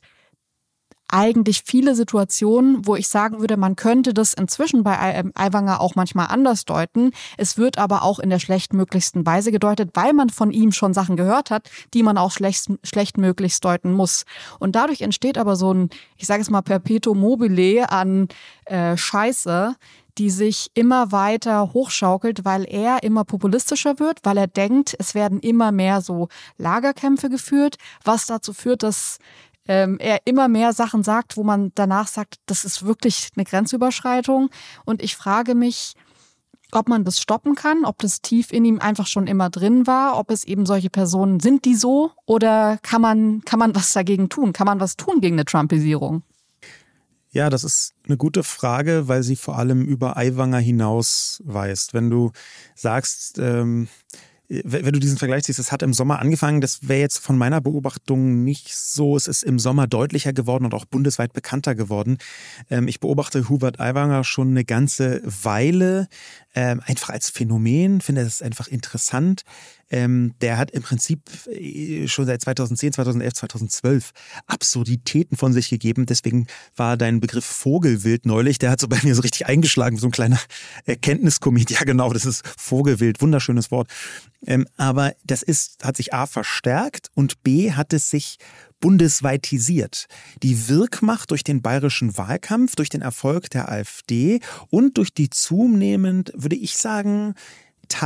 eigentlich viele Situationen, wo ich sagen würde, man könnte das inzwischen bei Aiwanger auch manchmal anders deuten. Es wird aber auch in der schlechtmöglichsten Weise gedeutet, weil man von ihm schon Sachen gehört hat, die man auch schlecht, schlechtmöglichst deuten muss. Und dadurch entsteht aber so ein, ich sage es mal, Perpetuum mobile an äh, Scheiße, die sich immer weiter hochschaukelt, weil er immer populistischer wird, weil er denkt, es werden immer mehr so Lagerkämpfe geführt, was dazu führt, dass ähm, er immer mehr Sachen sagt, wo man danach sagt, das ist wirklich eine Grenzüberschreitung. Und ich frage mich, ob man das stoppen kann, ob das tief in ihm einfach schon immer drin war, ob es eben solche Personen sind, die so, oder kann man, kann man was dagegen tun? Kann man was tun gegen eine Trumpisierung? Ja, das ist eine gute Frage, weil sie vor allem über Eiwanger hinaus weist. Wenn du sagst, ähm, wenn du diesen Vergleich siehst, es hat im Sommer angefangen, das wäre jetzt von meiner Beobachtung nicht so. Es ist im Sommer deutlicher geworden und auch bundesweit bekannter geworden. Ähm, ich beobachte Hubert Aiwanger schon eine ganze Weile, ähm, einfach als Phänomen, finde das einfach interessant. Ähm, der hat im Prinzip äh, schon seit 2010, 2011, 2012 Absurditäten von sich gegeben. Deswegen war dein Begriff Vogelwild neulich, der hat so bei mir so richtig eingeschlagen, so ein kleiner Erkenntniskomit. Ja, genau, das ist Vogelwild, wunderschönes Wort. Ähm, aber das ist, hat sich A verstärkt und B hat es sich bundesweitisiert. Die Wirkmacht durch den bayerischen Wahlkampf, durch den Erfolg der AfD und durch die zunehmend, würde ich sagen,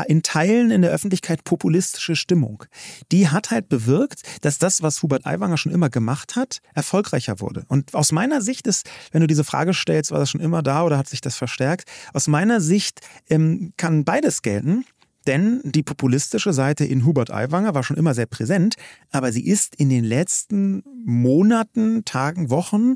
in Teilen in der Öffentlichkeit populistische Stimmung. Die hat halt bewirkt, dass das, was Hubert Aiwanger schon immer gemacht hat, erfolgreicher wurde. Und aus meiner Sicht ist, wenn du diese Frage stellst, war das schon immer da oder hat sich das verstärkt? Aus meiner Sicht ähm, kann beides gelten. Denn die populistische Seite in Hubert Aiwanger war schon immer sehr präsent, aber sie ist in den letzten Monaten, Tagen, Wochen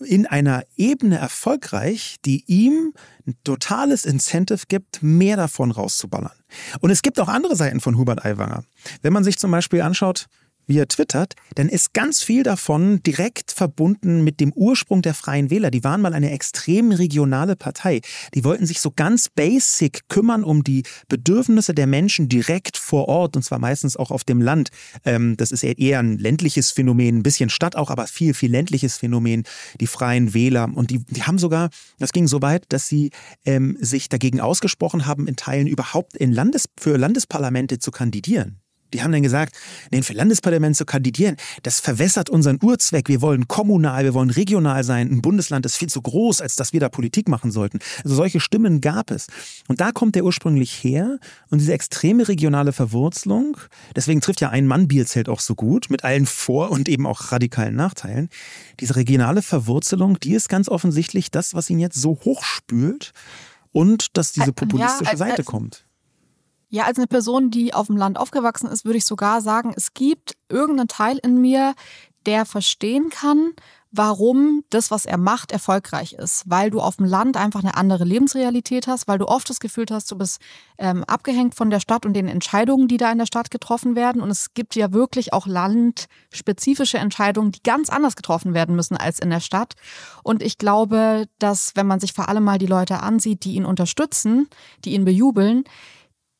in einer Ebene erfolgreich, die ihm ein totales Incentive gibt, mehr davon rauszuballern. Und es gibt auch andere Seiten von Hubert Aiwanger. Wenn man sich zum Beispiel anschaut, wie er twittert, dann ist ganz viel davon direkt verbunden mit dem Ursprung der Freien Wähler. Die waren mal eine extrem regionale Partei. Die wollten sich so ganz basic kümmern um die Bedürfnisse der Menschen direkt vor Ort und zwar meistens auch auf dem Land. Ähm, das ist eher ein ländliches Phänomen, ein bisschen Stadt auch, aber viel, viel ländliches Phänomen, die Freien Wähler. Und die, die haben sogar, das ging so weit, dass sie ähm, sich dagegen ausgesprochen haben, in Teilen überhaupt in Landes, für Landesparlamente zu kandidieren. Die haben dann gesagt, nee, für Landesparlament zu kandidieren, das verwässert unseren Urzweck. Wir wollen kommunal, wir wollen regional sein. Ein Bundesland ist viel zu groß, als dass wir da Politik machen sollten. Also solche Stimmen gab es. Und da kommt der ursprünglich her. Und diese extreme regionale Verwurzelung, deswegen trifft ja ein Mann Bierzelt auch so gut, mit allen Vor- und eben auch radikalen Nachteilen. Diese regionale Verwurzelung, die ist ganz offensichtlich das, was ihn jetzt so hochspült und dass diese populistische Seite kommt. Ja, als eine Person, die auf dem Land aufgewachsen ist, würde ich sogar sagen, es gibt irgendeinen Teil in mir, der verstehen kann, warum das, was er macht, erfolgreich ist. Weil du auf dem Land einfach eine andere Lebensrealität hast, weil du oft das Gefühl hast, du bist ähm, abgehängt von der Stadt und den Entscheidungen, die da in der Stadt getroffen werden. Und es gibt ja wirklich auch landspezifische Entscheidungen, die ganz anders getroffen werden müssen als in der Stadt. Und ich glaube, dass wenn man sich vor allem mal die Leute ansieht, die ihn unterstützen, die ihn bejubeln,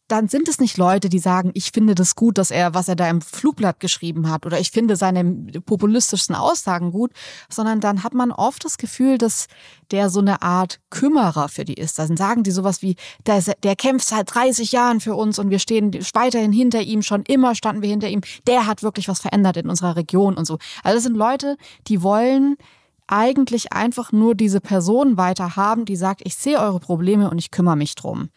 dann sind es nicht Leute, die sagen, ich finde das gut, dass er, was er da im Flugblatt geschrieben hat oder ich finde seine populistischsten Aussagen gut, sondern dann hat man oft das Gefühl, dass der so eine Art Kümmerer für die ist. Dann sagen die sowas wie, der, der kämpft seit 30 Jahren für uns und wir stehen weiterhin hinter ihm, schon immer standen wir hinter ihm. Der hat wirklich was verändert in unserer Region und so. Also das sind Leute, die wollen eigentlich einfach nur diese Person weiter haben, die sagt, ich sehe eure Probleme und ich kümmere mich drum.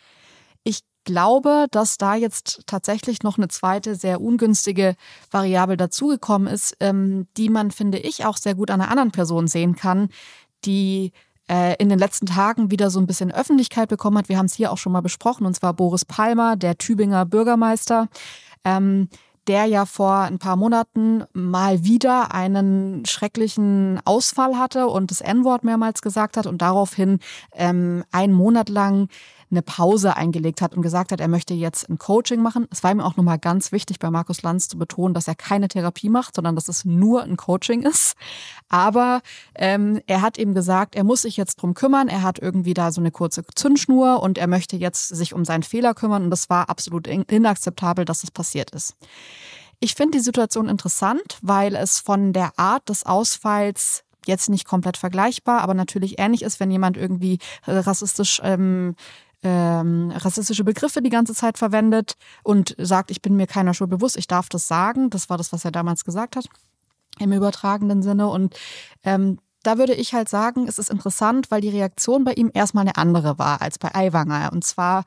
Ich glaube, dass da jetzt tatsächlich noch eine zweite sehr ungünstige Variable dazugekommen ist, ähm, die man, finde ich, auch sehr gut an einer anderen Person sehen kann, die äh, in den letzten Tagen wieder so ein bisschen Öffentlichkeit bekommen hat. Wir haben es hier auch schon mal besprochen, und zwar Boris Palmer, der Tübinger Bürgermeister. Ähm, der ja vor ein paar Monaten mal wieder einen schrecklichen Ausfall hatte und das N-Wort mehrmals gesagt hat und daraufhin ähm, einen Monat lang eine Pause eingelegt hat und gesagt hat, er möchte jetzt ein Coaching machen. Es war ihm auch nochmal ganz wichtig, bei Markus Lanz zu betonen, dass er keine Therapie macht, sondern dass es nur ein Coaching ist. Aber ähm, er hat eben gesagt, er muss sich jetzt drum kümmern. Er hat irgendwie da so eine kurze Zündschnur und er möchte jetzt sich um seinen Fehler kümmern. Und das war absolut inakzeptabel, dass das passiert ist. Ich finde die Situation interessant, weil es von der Art des Ausfalls jetzt nicht komplett vergleichbar, aber natürlich ähnlich ist, wenn jemand irgendwie rassistisch ähm, ähm, rassistische Begriffe die ganze Zeit verwendet und sagt, ich bin mir keiner Schuld bewusst, ich darf das sagen. Das war das, was er damals gesagt hat, im übertragenen Sinne. Und ähm, da würde ich halt sagen, es ist interessant, weil die Reaktion bei ihm erstmal eine andere war als bei Aiwanger. Und zwar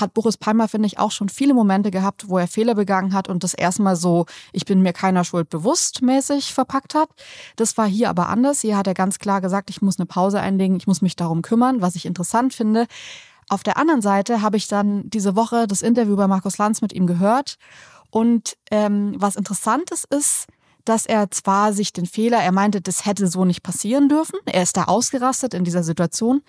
hat Boris Palmer, finde ich, auch schon viele Momente gehabt, wo er Fehler begangen hat und das erstmal so, ich bin mir keiner Schuld bewusst mäßig verpackt hat. Das war hier aber anders. Hier hat er ganz klar gesagt, ich muss eine Pause einlegen, ich muss mich darum kümmern, was ich interessant finde. Auf der anderen Seite habe ich dann diese Woche das Interview bei Markus Lanz mit ihm gehört. Und ähm, was interessant ist, ist, dass er zwar sich den Fehler, er meinte, das hätte so nicht passieren dürfen. Er ist da ausgerastet in dieser Situation.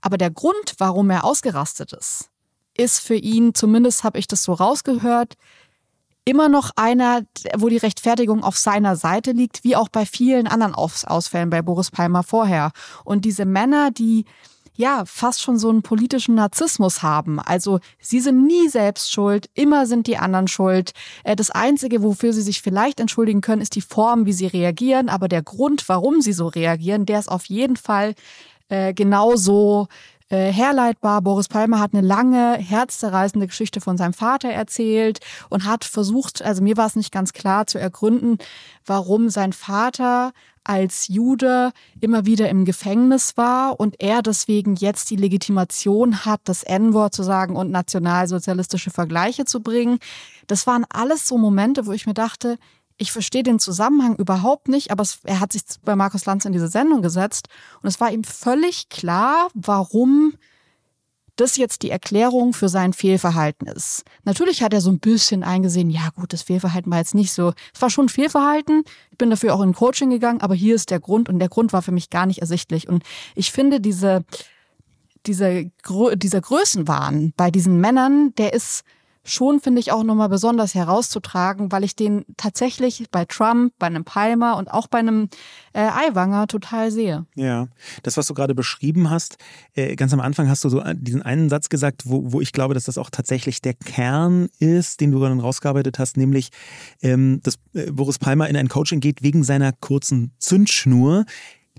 Aber der Grund, warum er ausgerastet ist, ist für ihn, zumindest habe ich das so rausgehört, immer noch einer, wo die Rechtfertigung auf seiner Seite liegt, wie auch bei vielen anderen Ausfällen bei Boris Palmer vorher. Und diese Männer, die ja fast schon so einen politischen Narzissmus haben. Also sie sind nie selbst schuld, immer sind die anderen schuld. Äh, das Einzige, wofür sie sich vielleicht entschuldigen können, ist die Form, wie sie reagieren. Aber der Grund, warum sie so reagieren, der ist auf jeden Fall äh, genauso äh, herleitbar. Boris Palmer hat eine lange, herzzerreißende Geschichte von seinem Vater erzählt und hat versucht, also mir war es nicht ganz klar zu ergründen, warum sein Vater als Jude immer wieder im Gefängnis war und er deswegen jetzt die Legitimation hat, das N-Wort zu sagen und nationalsozialistische Vergleiche zu bringen. Das waren alles so Momente, wo ich mir dachte, ich verstehe den Zusammenhang überhaupt nicht, aber es, er hat sich bei Markus Lanz in diese Sendung gesetzt und es war ihm völlig klar, warum das jetzt die Erklärung für sein Fehlverhalten ist. Natürlich hat er so ein bisschen eingesehen, ja gut, das Fehlverhalten war jetzt nicht so, es war schon Fehlverhalten, ich bin dafür auch in Coaching gegangen, aber hier ist der Grund und der Grund war für mich gar nicht ersichtlich. Und ich finde diese, diese, dieser Größenwahn bei diesen Männern, der ist schon, finde ich, auch nochmal besonders herauszutragen, weil ich den tatsächlich bei Trump, bei einem Palmer und auch bei einem äh, Aiwanger total sehe. Ja, das, was du gerade beschrieben hast, äh, ganz am Anfang hast du so diesen einen Satz gesagt, wo, wo ich glaube, dass das auch tatsächlich der Kern ist, den du dann rausgearbeitet hast, nämlich, ähm, dass äh, Boris Palmer in ein Coaching geht wegen seiner kurzen Zündschnur.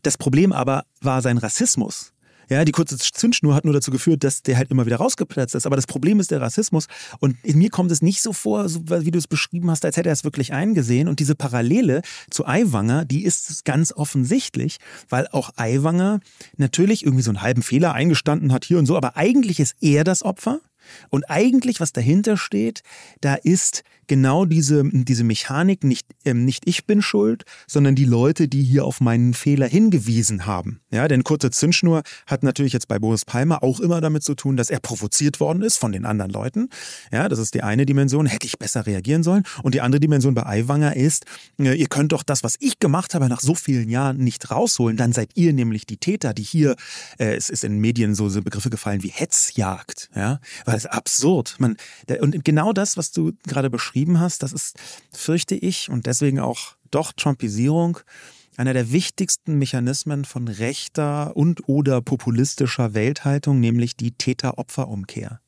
Das Problem aber war sein Rassismus. Ja, die kurze Zündschnur hat nur dazu geführt, dass der halt immer wieder rausgeplatzt ist. Aber das Problem ist der Rassismus. Und in mir kommt es nicht so vor, so wie du es beschrieben hast, als hätte er es wirklich eingesehen. Und diese Parallele zu Aiwanger, die ist ganz offensichtlich, weil auch Aiwanger natürlich irgendwie so einen halben Fehler eingestanden hat hier und so. Aber eigentlich ist er das Opfer. Und eigentlich, was dahinter steht, da ist genau diese, diese Mechanik, nicht, ähm, nicht ich bin schuld, sondern die Leute, die hier auf meinen Fehler hingewiesen haben. Ja, denn kurze Zündschnur hat natürlich jetzt bei Boris Palmer auch immer damit zu tun, dass er provoziert worden ist von den anderen Leuten. Ja, das ist die eine Dimension, hätte ich besser reagieren sollen. Und die andere Dimension bei Aiwanger ist, äh, ihr könnt doch das, was ich gemacht habe, nach so vielen Jahren nicht rausholen. Dann seid ihr nämlich die Täter, die hier, äh, es ist in Medien so, Begriffe gefallen wie Hetzjagd. Ja, weil es absurd. Man, und genau das, was du gerade beschrieben beschrieben hast, das ist, fürchte ich, und deswegen auch doch Trumpisierung, einer der wichtigsten Mechanismen von rechter und oder populistischer Welthaltung, nämlich die Täter-Opfer-Umkehr.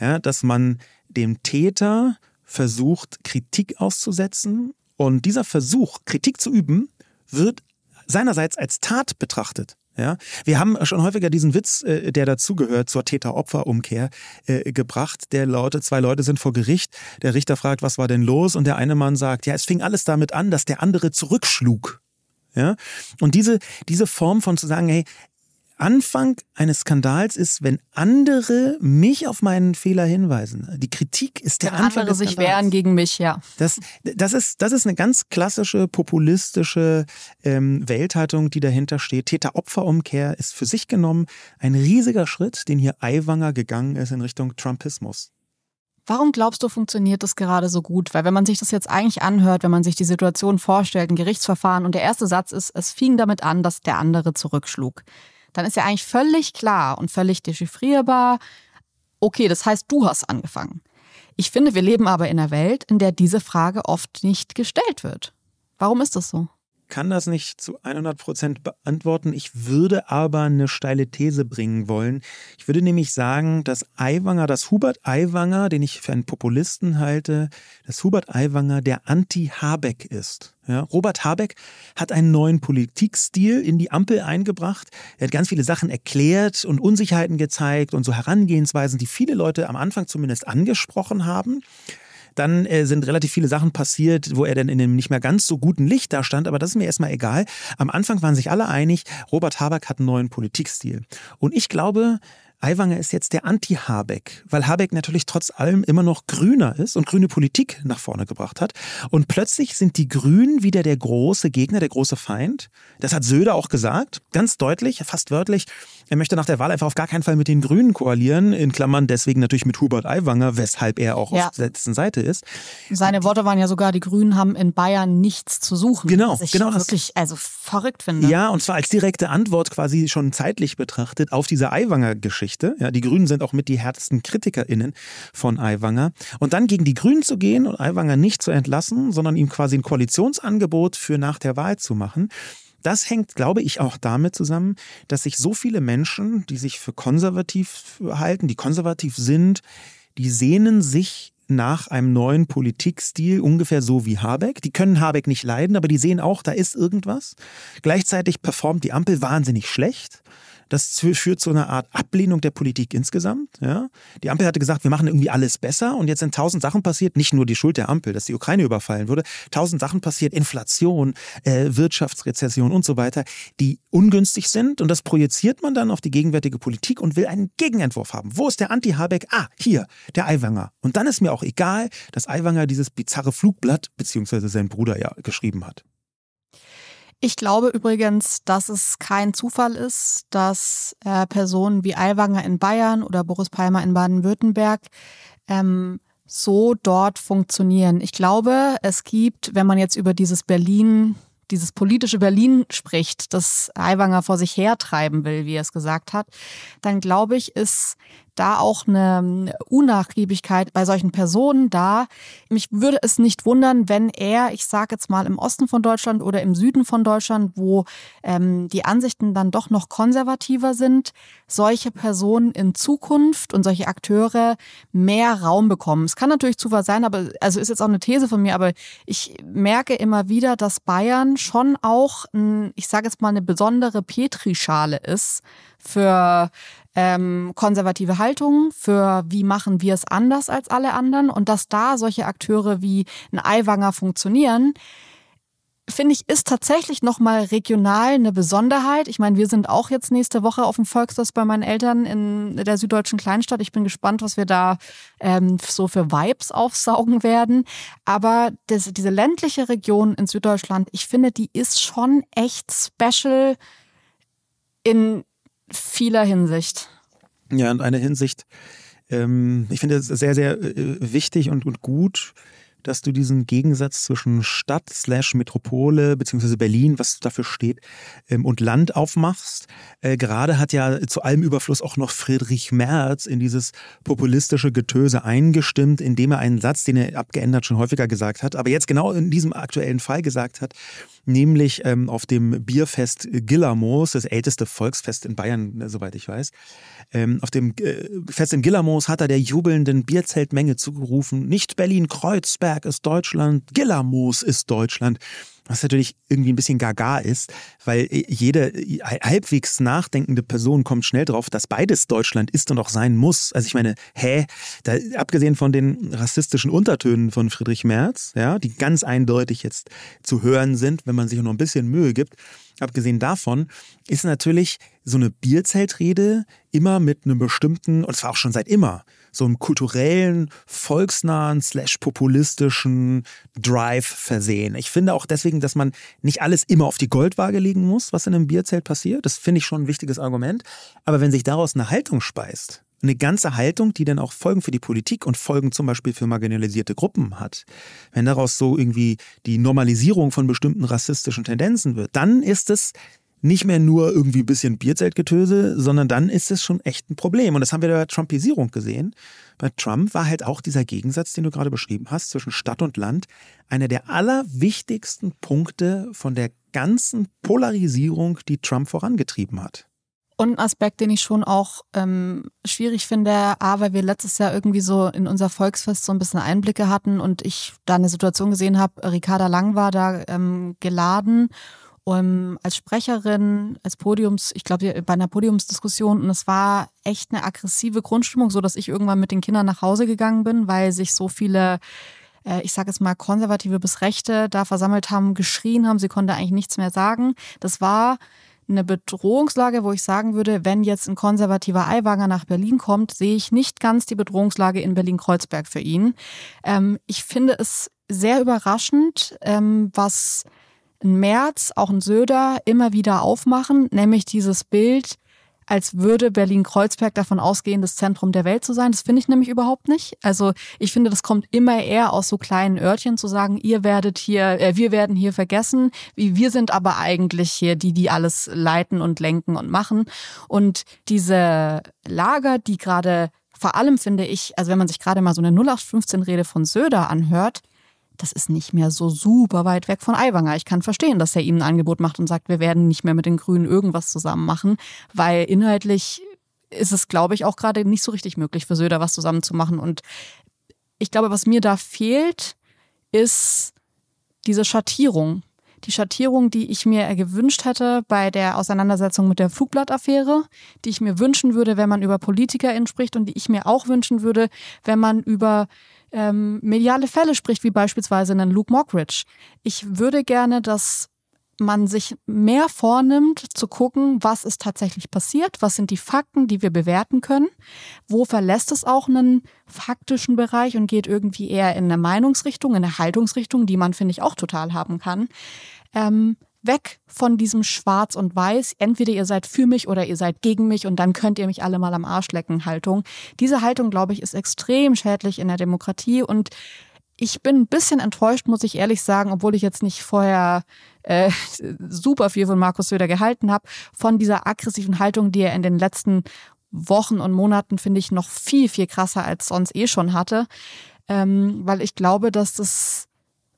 Ja, dass man dem Täter versucht, Kritik auszusetzen und dieser Versuch, Kritik zu üben, wird seinerseits als Tat betrachtet. Ja, wir haben schon häufiger diesen Witz, äh, der dazugehört zur Täter-Opfer-Umkehr, äh, gebracht. Der lautet, zwei Leute sind vor Gericht. Der Richter fragt, was war denn los? Und der eine Mann sagt, ja, es fing alles damit an, dass der andere zurückschlug. Ja, und diese, diese Form von zu sagen, hey, Anfang eines Skandals ist, wenn andere mich auf meinen Fehler hinweisen. Die Kritik ist der wenn Anfang andere des sich Skandals. wehren gegen mich, ja. Das, das, ist, das ist eine ganz klassische populistische ähm, Welthaltung, die dahinter steht. Täter-Opfer-Umkehr ist für sich genommen ein riesiger Schritt, den hier Aiwanger gegangen ist in Richtung Trumpismus. Warum glaubst du, funktioniert das gerade so gut? Weil wenn man sich das jetzt eigentlich anhört, wenn man sich die Situation vorstellt, ein Gerichtsverfahren und der erste Satz ist, es fing damit an, dass der andere zurückschlug dann ist ja eigentlich völlig klar und völlig dechiffrierbar, okay, das heißt, du hast angefangen. Ich finde, wir leben aber in einer Welt, in der diese Frage oft nicht gestellt wird. Warum ist das so? Kann das nicht zu 100 Prozent beantworten. Ich würde aber eine steile These bringen wollen. Ich würde nämlich sagen, dass Aiwanger, dass Hubert Aiwanger, den ich für einen Populisten halte, dass Hubert Aiwanger der Anti-Habeck ist. Ja, Robert Habeck hat einen neuen Politikstil in die Ampel eingebracht. Er hat ganz viele Sachen erklärt und Unsicherheiten gezeigt und so Herangehensweisen, die viele Leute am Anfang zumindest angesprochen haben. Dann äh, sind relativ viele Sachen passiert, wo er dann in einem nicht mehr ganz so guten Licht da stand, aber das ist mir erstmal egal. Am Anfang waren sich alle einig, Robert Habeck hat einen neuen Politikstil. Und ich glaube, Aiwanger ist jetzt der Anti-Habeck, weil Habeck natürlich trotz allem immer noch grüner ist und grüne Politik nach vorne gebracht hat. Und plötzlich sind die Grünen wieder der große Gegner, der große Feind. Das hat Söder auch gesagt, ganz deutlich, fast wörtlich. Er möchte nach der Wahl einfach auf gar keinen Fall mit den Grünen koalieren, in Klammern deswegen natürlich mit Hubert Aiwanger, weshalb er auch ja. auf der letzten Seite ist. Seine Worte waren ja sogar, die Grünen haben in Bayern nichts zu suchen. Genau, was ich genau. Wirklich, also verrückt finde. Ja, und zwar als direkte Antwort quasi schon zeitlich betrachtet auf diese Aiwanger-Geschichte. Geschichte. Ja, die Grünen sind auch mit die härtesten KritikerInnen von Aiwanger. Und dann gegen die Grünen zu gehen und Aiwanger nicht zu entlassen, sondern ihm quasi ein Koalitionsangebot für nach der Wahl zu machen. Das hängt, glaube ich, auch damit zusammen, dass sich so viele Menschen, die sich für konservativ halten, die konservativ sind, die sehnen sich nach einem neuen Politikstil, ungefähr so wie Habeck. Die können Habeck nicht leiden, aber die sehen auch, da ist irgendwas. Gleichzeitig performt die Ampel wahnsinnig schlecht. Das führt zu einer Art Ablehnung der Politik insgesamt. Ja? Die Ampel hatte gesagt, wir machen irgendwie alles besser und jetzt sind tausend Sachen passiert, nicht nur die Schuld der Ampel, dass die Ukraine überfallen wurde, tausend Sachen passiert, Inflation, äh, Wirtschaftsrezession und so weiter, die ungünstig sind und das projiziert man dann auf die gegenwärtige Politik und will einen Gegenentwurf haben. Wo ist der Anti-Habeck? Ah, hier, der Aiwanger. Und dann ist mir auch egal, dass Aiwanger dieses bizarre Flugblatt, beziehungsweise sein Bruder ja geschrieben hat. Ich glaube übrigens, dass es kein Zufall ist, dass äh, Personen wie Aiwanger in Bayern oder Boris Palmer in Baden-Württemberg ähm, so dort funktionieren. Ich glaube, es gibt, wenn man jetzt über dieses Berlin dieses politische Berlin spricht, das Aiwanger vor sich hertreiben will, wie er es gesagt hat, dann glaube ich, ist da auch eine Unnachgiebigkeit bei solchen Personen da. Mich würde es nicht wundern, wenn er, ich sage jetzt mal im Osten von Deutschland oder im Süden von Deutschland, wo ähm, die Ansichten dann doch noch konservativer sind, solche Personen in Zukunft und solche Akteure mehr Raum bekommen. Es kann natürlich Zufall sein, aber also ist jetzt auch eine These von mir, aber ich merke immer wieder, dass Bayern schon auch, ein, ich sage jetzt mal, eine besondere Petrischale ist für ähm, konservative Haltung, für wie machen wir es anders als alle anderen und dass da solche Akteure wie ein Eiwanger funktionieren, finde ich, ist tatsächlich nochmal regional eine Besonderheit. Ich meine, wir sind auch jetzt nächste Woche auf dem Volksfest bei meinen Eltern in der süddeutschen Kleinstadt. Ich bin gespannt, was wir da ähm, so für Vibes aufsaugen werden. Aber das, diese ländliche Region in Süddeutschland, ich finde, die ist schon echt special in vieler Hinsicht. Ja, in einer Hinsicht, ähm, ich finde es sehr, sehr äh, wichtig und, und gut, dass du diesen Gegensatz zwischen Stadt slash Metropole beziehungsweise Berlin, was dafür steht, ähm, und Land aufmachst. Äh, gerade hat ja zu allem Überfluss auch noch Friedrich Merz in dieses populistische Getöse eingestimmt, indem er einen Satz, den er abgeändert schon häufiger gesagt hat, aber jetzt genau in diesem aktuellen Fall gesagt hat, nämlich ähm, auf dem Bierfest Gillermoos, das älteste Volksfest in Bayern, äh, soweit ich weiß. Ähm, auf dem äh, Fest in Gillermoos hat er der jubelnden Bierzeltmenge zugerufen, nicht Berlin-Kreuzberg ist Deutschland, Gillermoos ist Deutschland. Was natürlich irgendwie ein bisschen gaga ist, weil jede halbwegs nachdenkende Person kommt schnell drauf, dass beides Deutschland ist und auch sein muss. Also ich meine, hä, da, abgesehen von den rassistischen Untertönen von Friedrich Merz, ja, die ganz eindeutig jetzt zu hören sind, wenn man sich nur ein bisschen Mühe gibt, abgesehen davon ist natürlich so eine Bierzeltrede immer mit einem bestimmten, und zwar auch schon seit immer, so einem kulturellen, volksnahen, slash populistischen Drive versehen. Ich finde auch deswegen, dass man nicht alles immer auf die Goldwaage legen muss, was in einem Bierzelt passiert. Das finde ich schon ein wichtiges Argument. Aber wenn sich daraus eine Haltung speist, eine ganze Haltung, die dann auch Folgen für die Politik und Folgen zum Beispiel für marginalisierte Gruppen hat, wenn daraus so irgendwie die Normalisierung von bestimmten rassistischen Tendenzen wird, dann ist es nicht mehr nur irgendwie ein bisschen Bierzeltgetöse, sondern dann ist es schon echt ein Problem. Und das haben wir bei der Trumpisierung gesehen. Bei Trump war halt auch dieser Gegensatz, den du gerade beschrieben hast, zwischen Stadt und Land, einer der allerwichtigsten Punkte von der ganzen Polarisierung, die Trump vorangetrieben hat. Und ein Aspekt, den ich schon auch ähm, schwierig finde, A, weil wir letztes Jahr irgendwie so in unser Volksfest so ein bisschen Einblicke hatten und ich da eine Situation gesehen habe, Ricarda Lang war da ähm, geladen um, als Sprecherin, als Podiums, ich glaube bei einer Podiumsdiskussion und es war echt eine aggressive Grundstimmung, so dass ich irgendwann mit den Kindern nach Hause gegangen bin, weil sich so viele äh, ich sage jetzt mal konservative bis Rechte da versammelt haben, geschrien haben, sie konnte eigentlich nichts mehr sagen. Das war eine Bedrohungslage, wo ich sagen würde, wenn jetzt ein konservativer Eiwanger nach Berlin kommt, sehe ich nicht ganz die Bedrohungslage in Berlin-Kreuzberg für ihn. Ähm, ich finde es sehr überraschend, ähm, was ein Merz, auch ein Söder immer wieder aufmachen, nämlich dieses Bild, als würde Berlin-Kreuzberg davon ausgehen, das Zentrum der Welt zu sein. Das finde ich nämlich überhaupt nicht. Also ich finde, das kommt immer eher aus so kleinen Örtchen zu sagen, ihr werdet hier, äh, wir werden hier vergessen, wie wir sind aber eigentlich hier die, die alles leiten und lenken und machen. Und diese Lager, die gerade vor allem finde ich, also wenn man sich gerade mal so eine 0815-Rede von Söder anhört, das ist nicht mehr so super weit weg von Aiwanger. Ich kann verstehen, dass er ihm ein Angebot macht und sagt, wir werden nicht mehr mit den Grünen irgendwas zusammen machen, weil inhaltlich ist es, glaube ich, auch gerade nicht so richtig möglich für Söder was zusammen zu machen. Und ich glaube, was mir da fehlt, ist diese Schattierung. Die Schattierung, die ich mir gewünscht hätte bei der Auseinandersetzung mit der Flugblattaffäre, die ich mir wünschen würde, wenn man über PolitikerInnen spricht und die ich mir auch wünschen würde, wenn man über ähm, mediale Fälle spricht, wie beispielsweise einen Luke Mockridge. Ich würde gerne, dass man sich mehr vornimmt, zu gucken, was ist tatsächlich passiert, was sind die Fakten, die wir bewerten können, wo verlässt es auch einen faktischen Bereich und geht irgendwie eher in eine Meinungsrichtung, in eine Haltungsrichtung, die man, finde ich, auch total haben kann. Ähm, weg von diesem Schwarz und Weiß. Entweder ihr seid für mich oder ihr seid gegen mich und dann könnt ihr mich alle mal am Arsch lecken Haltung. Diese Haltung, glaube ich, ist extrem schädlich in der Demokratie und ich bin ein bisschen enttäuscht, muss ich ehrlich sagen, obwohl ich jetzt nicht vorher äh, [LAUGHS] super viel von Markus Söder gehalten habe, von dieser aggressiven Haltung, die er in den letzten Wochen und Monaten, finde ich, noch viel, viel krasser als sonst eh schon hatte. Ähm, weil ich glaube, dass das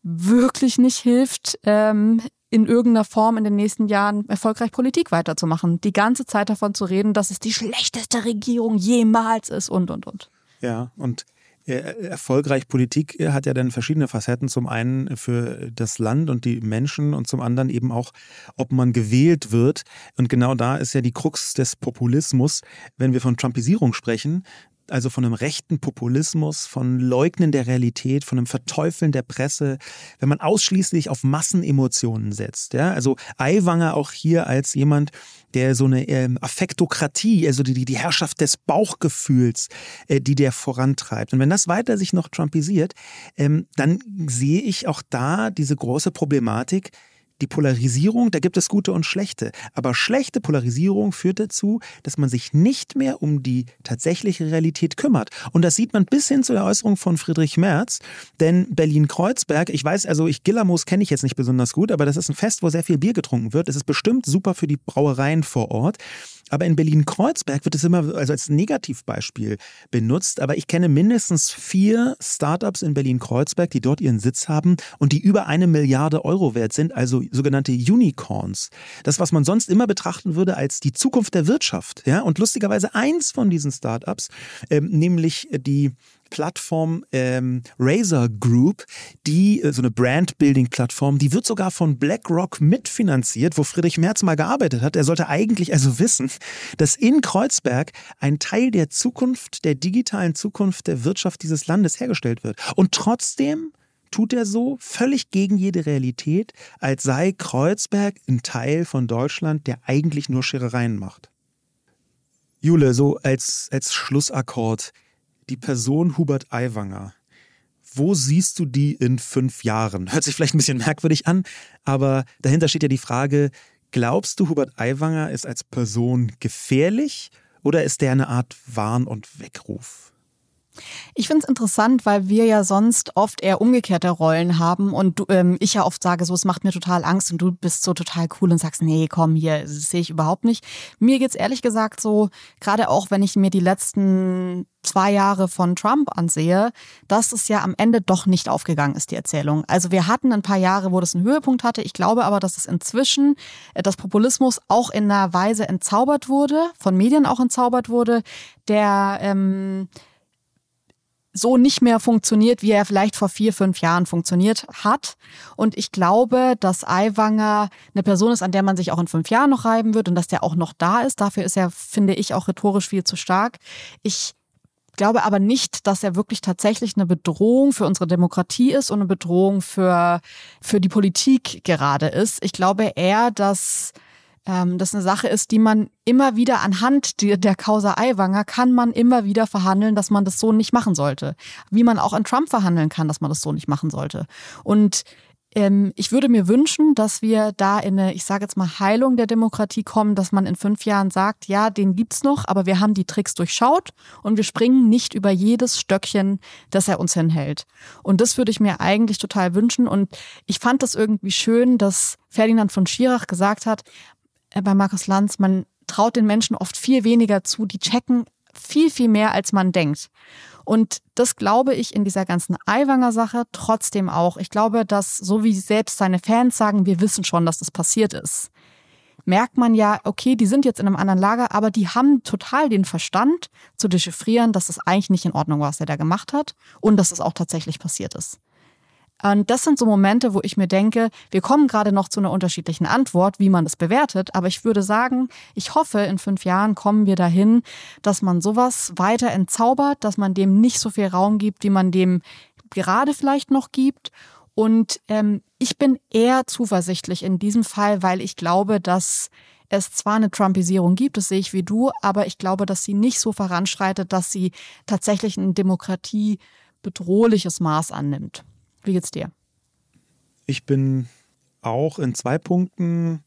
wirklich nicht hilft, ähm, in irgendeiner Form in den nächsten Jahren erfolgreich Politik weiterzumachen. Die ganze Zeit davon zu reden, dass es die schlechteste Regierung jemals ist und, und, und. Ja, und erfolgreich Politik hat ja dann verschiedene Facetten. Zum einen für das Land und die Menschen und zum anderen eben auch, ob man gewählt wird. Und genau da ist ja die Krux des Populismus. Wenn wir von Trumpisierung sprechen, also von einem rechten Populismus, von Leugnen der Realität, von einem Verteufeln der Presse, wenn man ausschließlich auf Massenemotionen setzt. Ja? Also Aiwanger auch hier als jemand, der so eine ähm, Affektokratie, also die, die Herrschaft des Bauchgefühls, äh, die der vorantreibt. Und wenn das weiter sich noch trumpisiert, ähm, dann sehe ich auch da diese große Problematik, die Polarisierung, da gibt es gute und schlechte. Aber schlechte Polarisierung führt dazu, dass man sich nicht mehr um die tatsächliche Realität kümmert. Und das sieht man bis hin zu der Äußerung von Friedrich Merz. Denn Berlin-Kreuzberg, ich weiß, also ich Gillamos kenne ich jetzt nicht besonders gut, aber das ist ein Fest, wo sehr viel Bier getrunken wird. Es ist bestimmt super für die Brauereien vor Ort. Aber in Berlin-Kreuzberg wird es immer also als Negativbeispiel benutzt. Aber ich kenne mindestens vier Startups in Berlin-Kreuzberg, die dort ihren Sitz haben und die über eine Milliarde Euro wert sind, also sogenannte Unicorns. Das, was man sonst immer betrachten würde als die Zukunft der Wirtschaft. Ja? Und lustigerweise eins von diesen Startups, ähm, nämlich die Plattform ähm, Razer Group, die äh, so eine Brand-Building-Plattform, die wird sogar von BlackRock mitfinanziert, wo Friedrich Merz mal gearbeitet hat. Er sollte eigentlich also wissen, dass in Kreuzberg ein Teil der Zukunft, der digitalen Zukunft der Wirtschaft dieses Landes hergestellt wird. Und trotzdem tut er so völlig gegen jede Realität, als sei Kreuzberg ein Teil von Deutschland, der eigentlich nur Scherereien macht. Jule, so als, als Schlussakkord die Person Hubert Aiwanger, wo siehst du die in fünf Jahren? Hört sich vielleicht ein bisschen merkwürdig an, aber dahinter steht ja die Frage, glaubst du, Hubert Aiwanger ist als Person gefährlich oder ist der eine Art Warn- und Weckruf? Ich finde es interessant, weil wir ja sonst oft eher umgekehrte Rollen haben und du, ähm, ich ja oft sage, so es macht mir total Angst und du bist so total cool und sagst, nee, komm hier, sehe ich überhaupt nicht. Mir geht's ehrlich gesagt so, gerade auch wenn ich mir die letzten zwei Jahre von Trump ansehe, dass es ja am Ende doch nicht aufgegangen ist, die Erzählung. Also wir hatten ein paar Jahre, wo das einen Höhepunkt hatte. Ich glaube aber, dass es inzwischen, äh, das Populismus auch in einer Weise entzaubert wurde, von Medien auch entzaubert wurde, der ähm, so nicht mehr funktioniert, wie er vielleicht vor vier, fünf Jahren funktioniert hat. Und ich glaube, dass Aiwanger eine Person ist, an der man sich auch in fünf Jahren noch reiben wird und dass der auch noch da ist. Dafür ist er, finde ich, auch rhetorisch viel zu stark. Ich glaube aber nicht, dass er wirklich tatsächlich eine Bedrohung für unsere Demokratie ist und eine Bedrohung für, für die Politik gerade ist. Ich glaube eher, dass ähm, das eine Sache ist, die man immer wieder anhand der Causa Aiwanger kann man immer wieder verhandeln, dass man das so nicht machen sollte. Wie man auch an Trump verhandeln kann, dass man das so nicht machen sollte. Und ähm, ich würde mir wünschen, dass wir da in eine, ich sage jetzt mal, Heilung der Demokratie kommen, dass man in fünf Jahren sagt, ja, den gibt's noch, aber wir haben die Tricks durchschaut und wir springen nicht über jedes Stöckchen, das er uns hinhält. Und das würde ich mir eigentlich total wünschen. Und ich fand das irgendwie schön, dass Ferdinand von Schirach gesagt hat, bei Markus Lanz, man traut den Menschen oft viel weniger zu, die checken viel, viel mehr, als man denkt. Und das glaube ich in dieser ganzen Aiwanger-Sache trotzdem auch. Ich glaube, dass, so wie selbst seine Fans sagen, wir wissen schon, dass das passiert ist, merkt man ja, okay, die sind jetzt in einem anderen Lager, aber die haben total den Verstand zu dechiffrieren, dass es das eigentlich nicht in Ordnung war, was er da gemacht hat und dass es auch tatsächlich passiert ist. Und das sind so Momente, wo ich mir denke, wir kommen gerade noch zu einer unterschiedlichen Antwort, wie man das bewertet. Aber ich würde sagen, ich hoffe, in fünf Jahren kommen wir dahin, dass man sowas weiter entzaubert, dass man dem nicht so viel Raum gibt, wie man dem gerade vielleicht noch gibt. Und ähm, ich bin eher zuversichtlich in diesem Fall, weil ich glaube, dass es zwar eine Trumpisierung gibt, das sehe ich wie du, aber ich glaube, dass sie nicht so voranschreitet, dass sie tatsächlich ein demokratiebedrohliches Maß annimmt. Wie geht's dir? Ich bin auch in zwei Punkten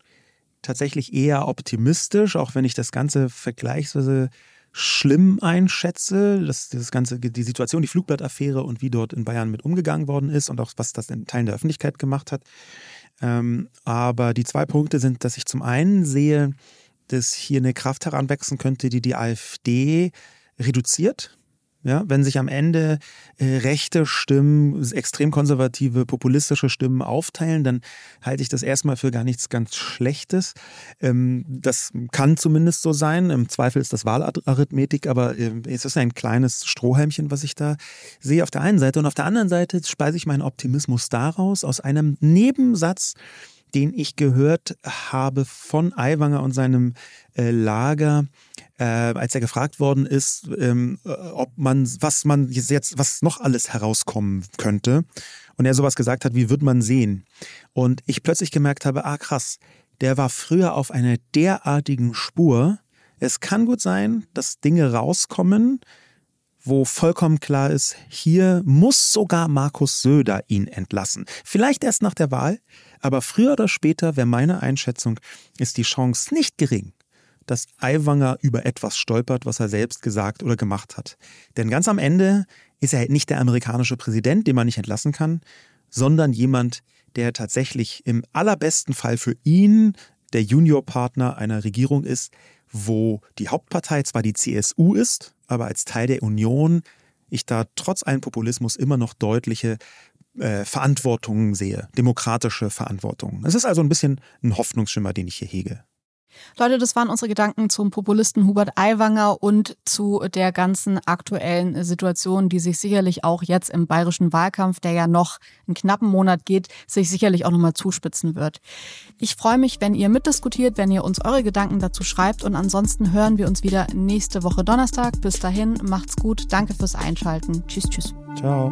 tatsächlich eher optimistisch, auch wenn ich das Ganze vergleichsweise schlimm einschätze, dass das ganze die Situation, die Flugblattaffäre und wie dort in Bayern mit umgegangen worden ist und auch was das in Teilen der Öffentlichkeit gemacht hat. Ähm, aber die zwei Punkte sind, dass ich zum einen sehe, dass hier eine Kraft heranwachsen könnte, die die AfD reduziert. Ja, wenn sich am Ende äh, rechte Stimmen, extrem konservative, populistische Stimmen aufteilen, dann halte ich das erstmal für gar nichts ganz Schlechtes. Ähm, das kann zumindest so sein. Im Zweifel ist das Wahlarithmetik, aber äh, es ist ein kleines Strohhalmchen, was ich da sehe auf der einen Seite. Und auf der anderen Seite speise ich meinen Optimismus daraus, aus einem Nebensatz, den ich gehört habe von Aiwanger und seinem äh, Lager, äh, als er gefragt worden ist, ähm, äh, ob man, was man jetzt, was noch alles herauskommen könnte. Und er sowas gesagt hat, wie wird man sehen? Und ich plötzlich gemerkt habe, ah krass, der war früher auf einer derartigen Spur. Es kann gut sein, dass Dinge rauskommen, wo vollkommen klar ist, hier muss sogar Markus Söder ihn entlassen. Vielleicht erst nach der Wahl, aber früher oder später wäre meine Einschätzung, ist die Chance nicht gering, dass Aiwanger über etwas stolpert, was er selbst gesagt oder gemacht hat. Denn ganz am Ende ist er nicht der amerikanische Präsident, den man nicht entlassen kann, sondern jemand, der tatsächlich im allerbesten Fall für ihn der Juniorpartner einer Regierung ist, wo die Hauptpartei zwar die CSU ist, aber als Teil der Union ich da trotz allem Populismus immer noch deutliche äh, Verantwortungen sehe, demokratische Verantwortungen. Es ist also ein bisschen ein Hoffnungsschimmer, den ich hier hege. Leute, das waren unsere Gedanken zum Populisten Hubert Aiwanger und zu der ganzen aktuellen Situation, die sich sicherlich auch jetzt im bayerischen Wahlkampf, der ja noch einen knappen Monat geht, sich sicherlich auch nochmal zuspitzen wird. Ich freue mich, wenn ihr mitdiskutiert, wenn ihr uns eure Gedanken dazu schreibt und ansonsten hören wir uns wieder nächste Woche Donnerstag. Bis dahin, macht's gut. Danke fürs Einschalten. Tschüss, tschüss. Ciao.